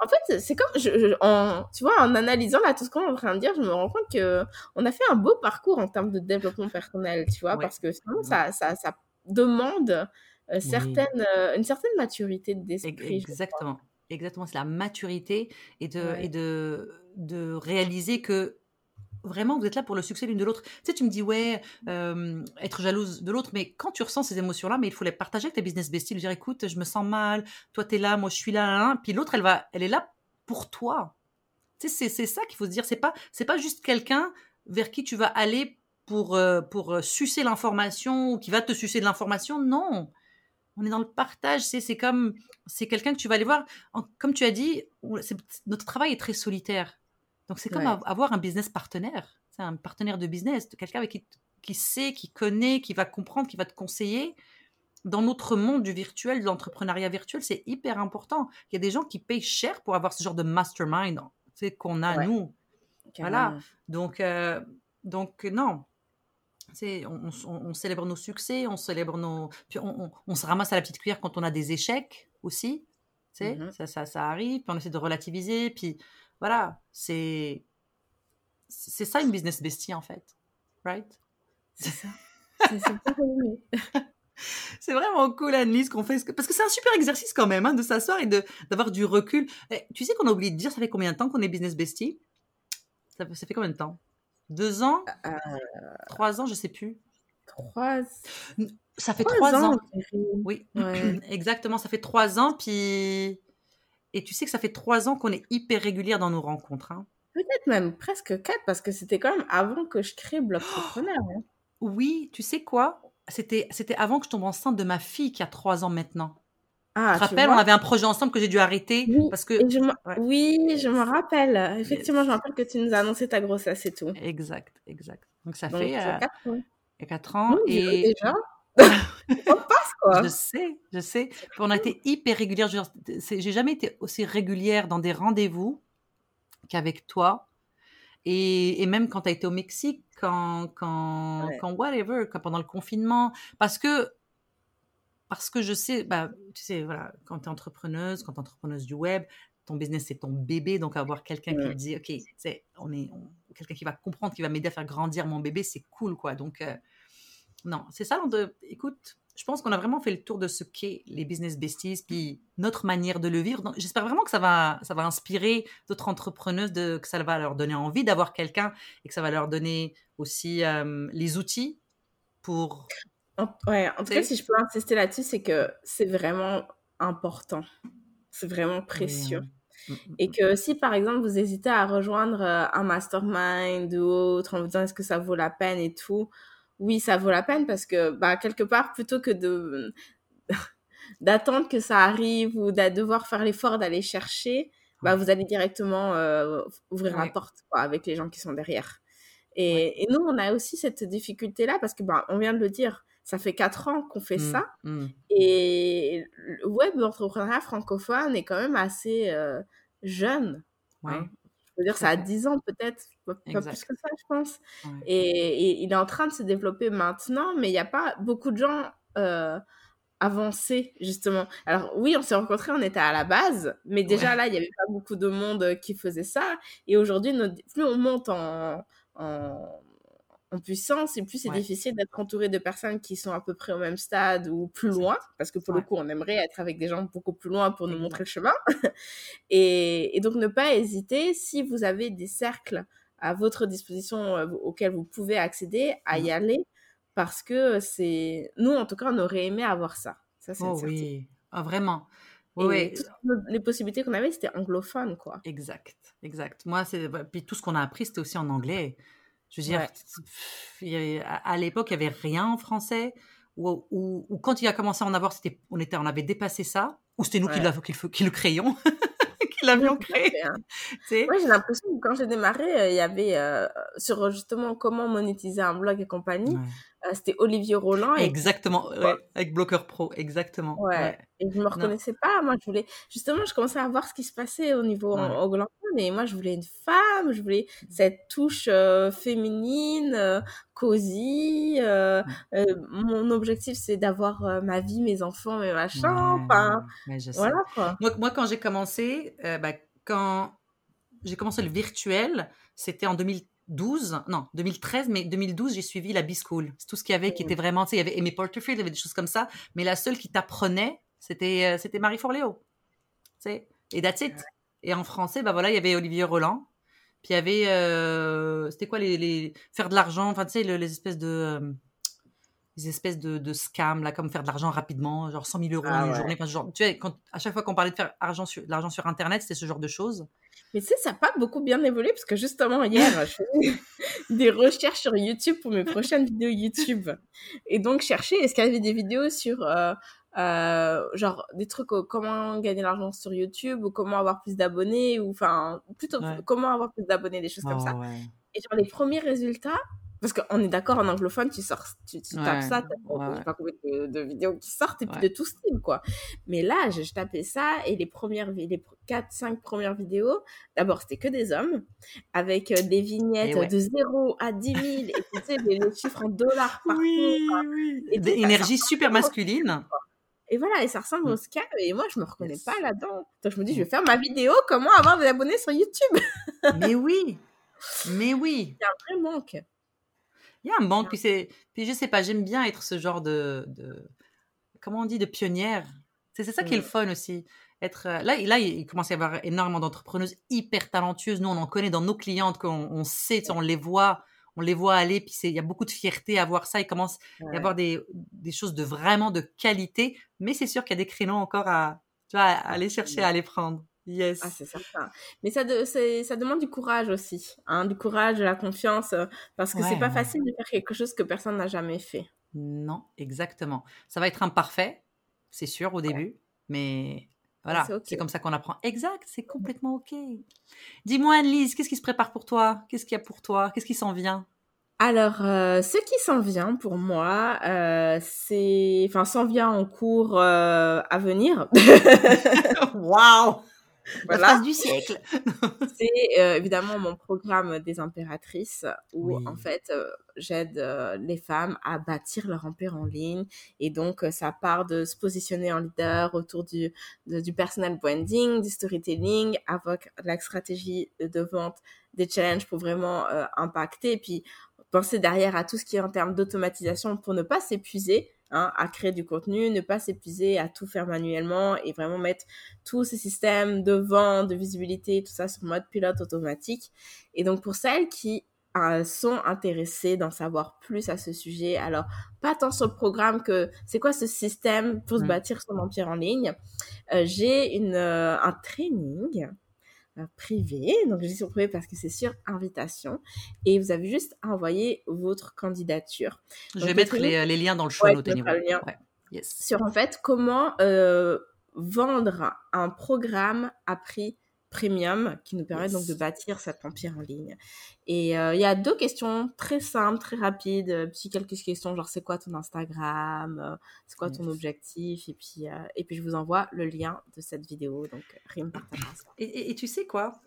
En fait, c'est comme, je, en, tu vois, en analysant là tout ce qu'on est en train de dire, je me rends compte que on a fait un beau parcours en termes de développement personnel, tu vois, parce que finalement, ça, ça, ça demande euh, certaines, une certaine maturité d'esprit. Exactement. Exactement, c'est la maturité et de, et de, de réaliser que vraiment vous êtes là pour le succès l'une de l'autre. Tu sais, tu me dis, ouais, euh, être jalouse de l'autre, mais quand tu ressens ces émotions-là, mais il faut les partager avec ta business bestie, lui dire, écoute, je me sens mal, toi tu es là, moi je suis là, puis l'autre, elle, va, elle est là pour toi. Tu sais, c'est ça qu'il faut se dire, c'est pas, pas juste quelqu'un vers qui tu vas aller pour, euh, pour euh, sucer l'information ou qui va te sucer de l'information, non on est dans le partage, c'est comme, c'est quelqu'un que tu vas aller voir. comme tu as dit, notre travail est très solitaire. Donc c'est comme avoir un business partenaire. C'est un partenaire de business, quelqu'un avec qui qui sait, qui connaît, qui va comprendre, qui va te conseiller. Dans notre monde du virtuel, de l'entrepreneuriat virtuel, c'est hyper important. Il y a des gens qui payent cher pour avoir ce genre de mastermind qu'on a, nous. Voilà. Donc, euh, donc non. On, on, célèbre nos succès, on célèbre nos. Puis on, on, se ramasse à la petite cuillère quand on a des échecs aussi. Mmh ça, ça, ça arrive, puis on essaie de relativiser, puis voilà, c'est c'est ça une business bestie en fait, right? C'est ça. c'est vraiment cool, Annelise, qu'on fait. Parce que c'est un super exercice quand même, hein, de s'asseoir et d'avoir du recul. Eh, tu sais qu'on a oublié de dire, ça fait combien de temps qu'on est business bestie? Ça, ça, fait combien de temps? Deux ans? Euh, Trois ans, je sais plus. Trois. Ça fait trois, ans. Oui, exactement. Ça fait trois ans, puis. Et tu sais que ça fait trois ans qu'on est hyper régulière dans nos rencontres. Hein. Peut-être même presque quatre, parce que c'était quand même avant que je crée Blockpreneur. Hein. Oui, tu sais quoi? C'était avant que je tombe enceinte de ma fille qui a trois ans maintenant. Ah, tu te rappelles, on avait un projet ensemble que j'ai dû arrêter oui, parce que. Oui, je me rappelle. Effectivement, je me rappelle que tu nous as annoncé ta grossesse et tout. Exact, exact. Donc ça fait euh, quatre ans. Et quatre ans et déjà. on passe quoi. Je sais, je sais. On a été hyper régulière. J'ai jamais été aussi régulière dans des rendez-vous qu'avec toi. Et, et, même quand tu as été au Mexique, quand, quand, quand whatever, quand, pendant le confinement. Parce que, parce que je sais, bah, tu sais, voilà, quand tu es entrepreneuse, quand tu es entrepreneuse du web, ton business c'est ton bébé, donc avoir quelqu'un qui dit, ok, c'est, on est, quelqu'un qui va comprendre, qui va m'aider à faire grandir mon bébé, c'est cool, quoi. Donc, euh, non, c'est ça. De, écoute, je pense qu'on a vraiment fait le tour de ce qu'est les business besties, puis notre manière de le vivre. J'espère vraiment que ça va, ça va inspirer d'autres entrepreneuses, de, que ça va leur donner envie d'avoir quelqu'un et que ça va leur donner aussi euh, les outils pour. En, ouais, en tout cas, si je peux insister là-dessus, c'est que c'est vraiment important. C'est vraiment précieux. Mm, mm, et que si par exemple vous hésitez à rejoindre euh, un mastermind ou autre en vous disant est-ce que ça vaut la peine et tout, oui, ça vaut la peine parce que, bah, quelque part, plutôt que de d'attendre que ça arrive ou de devoir faire l'effort d'aller chercher, bah, vous allez directement euh, ouvrir la porte quoi, avec les gens qui sont derrière. Et, et, nous, on a aussi cette difficulté-là parce que, bah, on vient de le dire, ça fait quatre ans qu'on fait mmh, ça. Mmh. Et le web entrepreneuriat francophone est quand même assez euh, jeune. Hein je veux dire, ça a 10 ans peut-être, pas, plus que ça, je pense. Et, il est en train de se développer maintenant, mais il n'y a pas beaucoup de gens euh, avancés, justement. Alors oui, on s'est rencontrés, on était à la base, mais déjà là, il n'y avait pas beaucoup de monde qui faisait ça. Et aujourd'hui, plus on monte en, en en puissance et plus c'est difficile d'être entouré de personnes qui sont à peu près au même stade ou plus loin, parce que pour le coup, on aimerait être avec des gens beaucoup plus loin pour nous montrer le chemin. et, donc, ne pas hésiter, si vous avez des cercles à votre disposition euh, auxquels vous pouvez accéder, à y mmh. aller, parce que c'est... Nous, en tout cas, on aurait aimé avoir ça. Ça, c'est oh, oui, ah, vraiment. Oui, les possibilités qu'on avait, c'était anglophone, quoi. Exact, exact. Moi, c'est puis tout ce qu'on a appris, c'était aussi en anglais. Je veux dire, à l'époque, il n'y avait rien en français. Ou, ou, quand il a commencé à en avoir, c'était, on, était, on avait dépassé ça. Ou c'était nous qui, qui, le créions. qui l'avions créé. Moi, j'ai l'impression que quand j'ai démarré, euh, il y avait euh, sur justement comment monétiser un blog et compagnie. Euh, c'était Olivier Roland. Exactement, avec Blocker Pro, exactement. Ouais. Et je me reconnaissais pas. Moi, je voulais justement, je commençais à voir ce qui se passait au niveau anglophone. Et moi, je voulais une femme. Je voulais cette touche féminine, cosy. mon objectif, c'est d'avoir ma vie, mes enfants, mes machins. enfin, voilà quoi. Moi, moi quand j'ai commencé, bah, quand j'ai commencé le virtuel, c'était en 2012, non, 2013, mais 2012, j'ai suivi la B-School. C'est tout ce qu'il y avait qui était vraiment, tu sais, il y avait Amy Porterfield, il y avait des choses comme ça, mais la seule qui t'apprenait, c'était euh, c'était Marie Forleo. Tu sais, et that's it. Et en français, bah voilà, il y avait Olivier Roland. Puis il y avait, euh, c'était quoi les, les, faire de l'argent, enfin tu sais, les espèces de, euh, des espèces de, de scams, là, comme faire de l'argent rapidement, genre 100 000 euros ah une journée. Enfin, genre, tu sais, quand, à chaque fois qu'on parlait de faire argent sur, de l'argent sur Internet, c'était ce genre de choses. Mais tu sais, ça n'a pas beaucoup bien évolué parce que justement, hier, je faisais des recherches sur YouTube pour mes prochaines vidéos YouTube. Et donc, chercher, est-ce qu'il y avait des vidéos sur, euh, euh, genre, des trucs, comment gagner l'argent sur YouTube ou comment avoir plus d'abonnés ou, enfin, plutôt, comment avoir plus d'abonnés, des choses comme ça. Et genre, les premiers résultats, Parce qu'on est d'accord, en anglophone, tu, sors, tu, tu tapes Ouais, ça, t'as ouais, pas combien de, de vidéos qui sortent, et puis Ouais. de tout style, quoi. Mais là, je, je tapais ça, et les premières, les 4-5 premières vidéos, d'abord, c'était que des hommes, avec euh, des vignettes de 0 à 10 000, et tu sais, les, les chiffres en dollars partout. oui. Et Des- énergie super masculine. Et voilà, et ça ressemble Mm. au scam, et moi, je me reconnais Yes. pas là-dedans. Donc, je me dis, Mm. je vais faire ma vidéo, comment avoir des abonnés sur YouTube? Mais oui. Mais oui. Il y a un vrai manque. Il y a un manque, puis c'est, puis je sais pas, j'aime bien être ce genre de, de comment on dit, de pionnière. C'est c'est ça qui est le Mm. fun aussi. Être euh, là, là, il commence à y avoir énormément d'entrepreneuses hyper talentueuses. Nous, on en connaît dans nos clientes, qu'on on sait, on les voit, on les voit aller, puis il y a beaucoup de fierté à voir ça. Il commence à y avoir des, des choses de vraiment de qualité, mais c'est sûr qu'il y a des créneaux encore à, tu vois, à aller chercher, à aller prendre. Yes. Ah, c'est certain. Mais ça, de, c'est- ça demande du courage aussi. Hein, du courage, de la confiance. euh, Parce que c'est Ouais, pas ouais. facile de faire quelque chose que personne n'a jamais fait. Non, exactement. Ça va être imparfait, c'est sûr au début, mais voilà, c'est ok. c'est comme ça qu'on apprend. Exact, c'est complètement ok. Dis-moi Anne-Lise, qu'est-ce qui se prépare pour toi? Qu'est-ce qu'il y a pour toi? Qu'est-ce qui s'en vient? Alors, euh, ce qui s'en vient pour moi, euh, c'est... Enfin, s'en vient en cours euh, à venir. Waouh La Voilà. phrase du siècle. c'est euh, évidemment mon programme des impératrices où Oui. en fait euh, j'aide euh, les femmes à bâtir leur empire en ligne et donc ça part de se positionner en leader autour du de- du personal branding, du storytelling, avec la stratégie de vente, des challenges pour vraiment impacter et puis penser derrière à tout ce qui est en termes d'automatisation pour ne pas s'épuiser hein, à créer du contenu, ne pas s'épuiser à tout faire manuellement et vraiment mettre tous ces systèmes de vente, de visibilité, tout ça sur mode pilote automatique. Et donc pour celles qui euh, sont intéressées d'en savoir plus à ce sujet, alors pas tant sur le programme que c'est quoi ce système pour se Mm. bâtir son empire en ligne, euh, j'ai une euh, un training privé, donc je dis sur privé parce que c'est sur invitation, et vous avez juste à envoyer votre candidature Je vais mettre training- les, les liens dans le show Ouais, notes. Ouais. Yes. sur en fait comment euh, vendre un programme à prix premium qui nous permet Yes. donc de bâtir cet empire en ligne. Et euh, il y a deux questions très simples, très rapides, euh, puis quelques questions genre c'est quoi ton Instagram, euh, c'est quoi ton objectif, et puis et puis je vous envoie le lien de cette vidéo, donc ça. Et, et- et tu sais quoi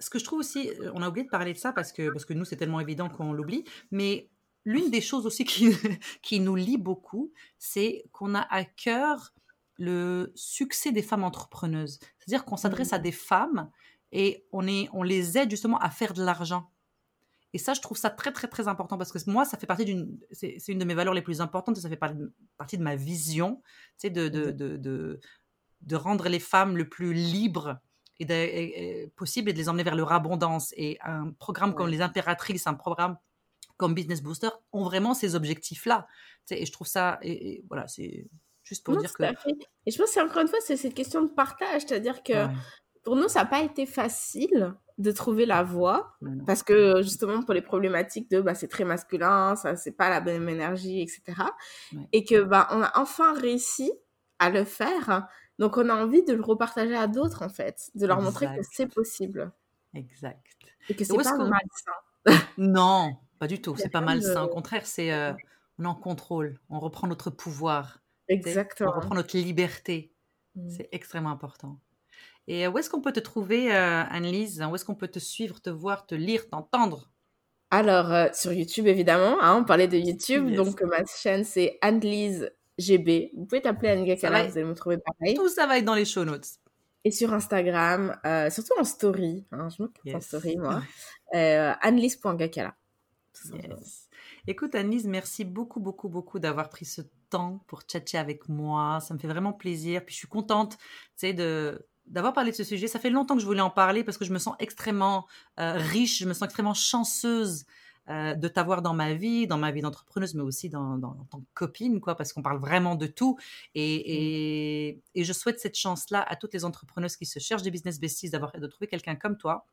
Ce que je trouve aussi, on a oublié de parler de ça parce que, parce que nous, c'est tellement évident qu'on l'oublie, mais l'une des choses aussi qui, qui nous lie beaucoup, c'est qu'on a à cœur le succès des femmes entrepreneuses. C'est-à-dire qu'on s'adresse à des femmes et on, est, on les aide justement à faire de l'argent. Et ça, je trouve ça très, très, très important parce que moi, ça fait partie d'une. C'est une de mes valeurs les plus importantes et ça fait par- partie de ma vision, tu sais, de, de, de, de, de rendre les femmes le plus libres et et- et possible et de les emmener vers leur abondance. Et un programme comme les impératrices, un programme comme Business Booster ont vraiment ces objectifs-là. Tu sais, Et je trouve ça. Et, et voilà, c'est juste pour Non, dire que. Et je pense que encore une fois, c'est cette question de partage, c'est-à-dire que Ouais, pour nous, ça n'a pas été facile de trouver la voie. Parce que justement, pour les problématiques de bah, c'est très masculin, ça c'est pas la même énergie, etc. Ouais. Et que bah, on a enfin réussi à le faire. Donc on a envie de le repartager à d'autres en fait, de leur montrer que c'est possible Exact. et que c'est pas malsain. Non, pas du tout. C'est pas de- malsain. Au contraire, c'est. euh, on est en contrôle. On reprend notre pouvoir. Exactement. On reprend notre liberté. Mm. C'est extrêmement important. Et euh, où est-ce qu'on peut te trouver, euh, Annelise? Où est-ce qu'on peut te suivre, te voir, te lire, t'entendre? Alors euh, sur YouTube évidemment, hein, on parlait de YouTube, Yes. donc euh, ma chaîne c'est Annelise GB. Vous pouvez t'appeler Anne Gakala, vous allez me trouver pareil. Tout ça va être dans les show notes. Et sur Instagram, surtout en story, hein, je en Yes. story moi, annelise.gakala. Yes. Écoute, Annelise, merci beaucoup, beaucoup, beaucoup d'avoir pris ce temps pour tchatcher avec moi. Ça me fait vraiment plaisir. Puis je suis contente, tu de d'avoir parlé de ce sujet. Ça fait longtemps que je voulais en parler parce que je me sens extrêmement euh, riche, je me sens extrêmement chanceuse euh, de t'avoir dans ma vie, dans ma vie d'entrepreneuse, mais aussi dans, dans, en tant que copine, quoi, parce qu'on parle vraiment de tout. Et, et, et je souhaite cette chance-là à toutes les entrepreneuses qui se cherchent des business besties, d'avoir de trouver quelqu'un comme toi.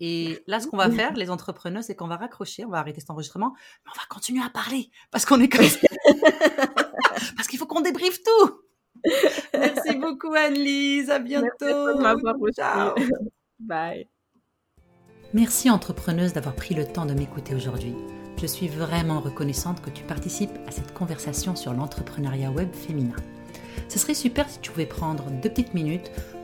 Et là, ce qu'on va faire, les entrepreneurs, c'est qu'on va raccrocher, on va arrêter cet enregistrement, mais on va continuer à parler parce qu'on est comme ça. parce qu'il faut qu'on débriefe tout. Merci beaucoup, Annelise. À bientôt. Merci. Ciao. Bye. Merci entrepreneuse d'avoir pris le temps de m'écouter aujourd'hui. Je suis vraiment reconnaissante que tu participes à cette conversation sur l'entrepreneuriat web féminin. Ce serait super si tu pouvais prendre deux petites minutes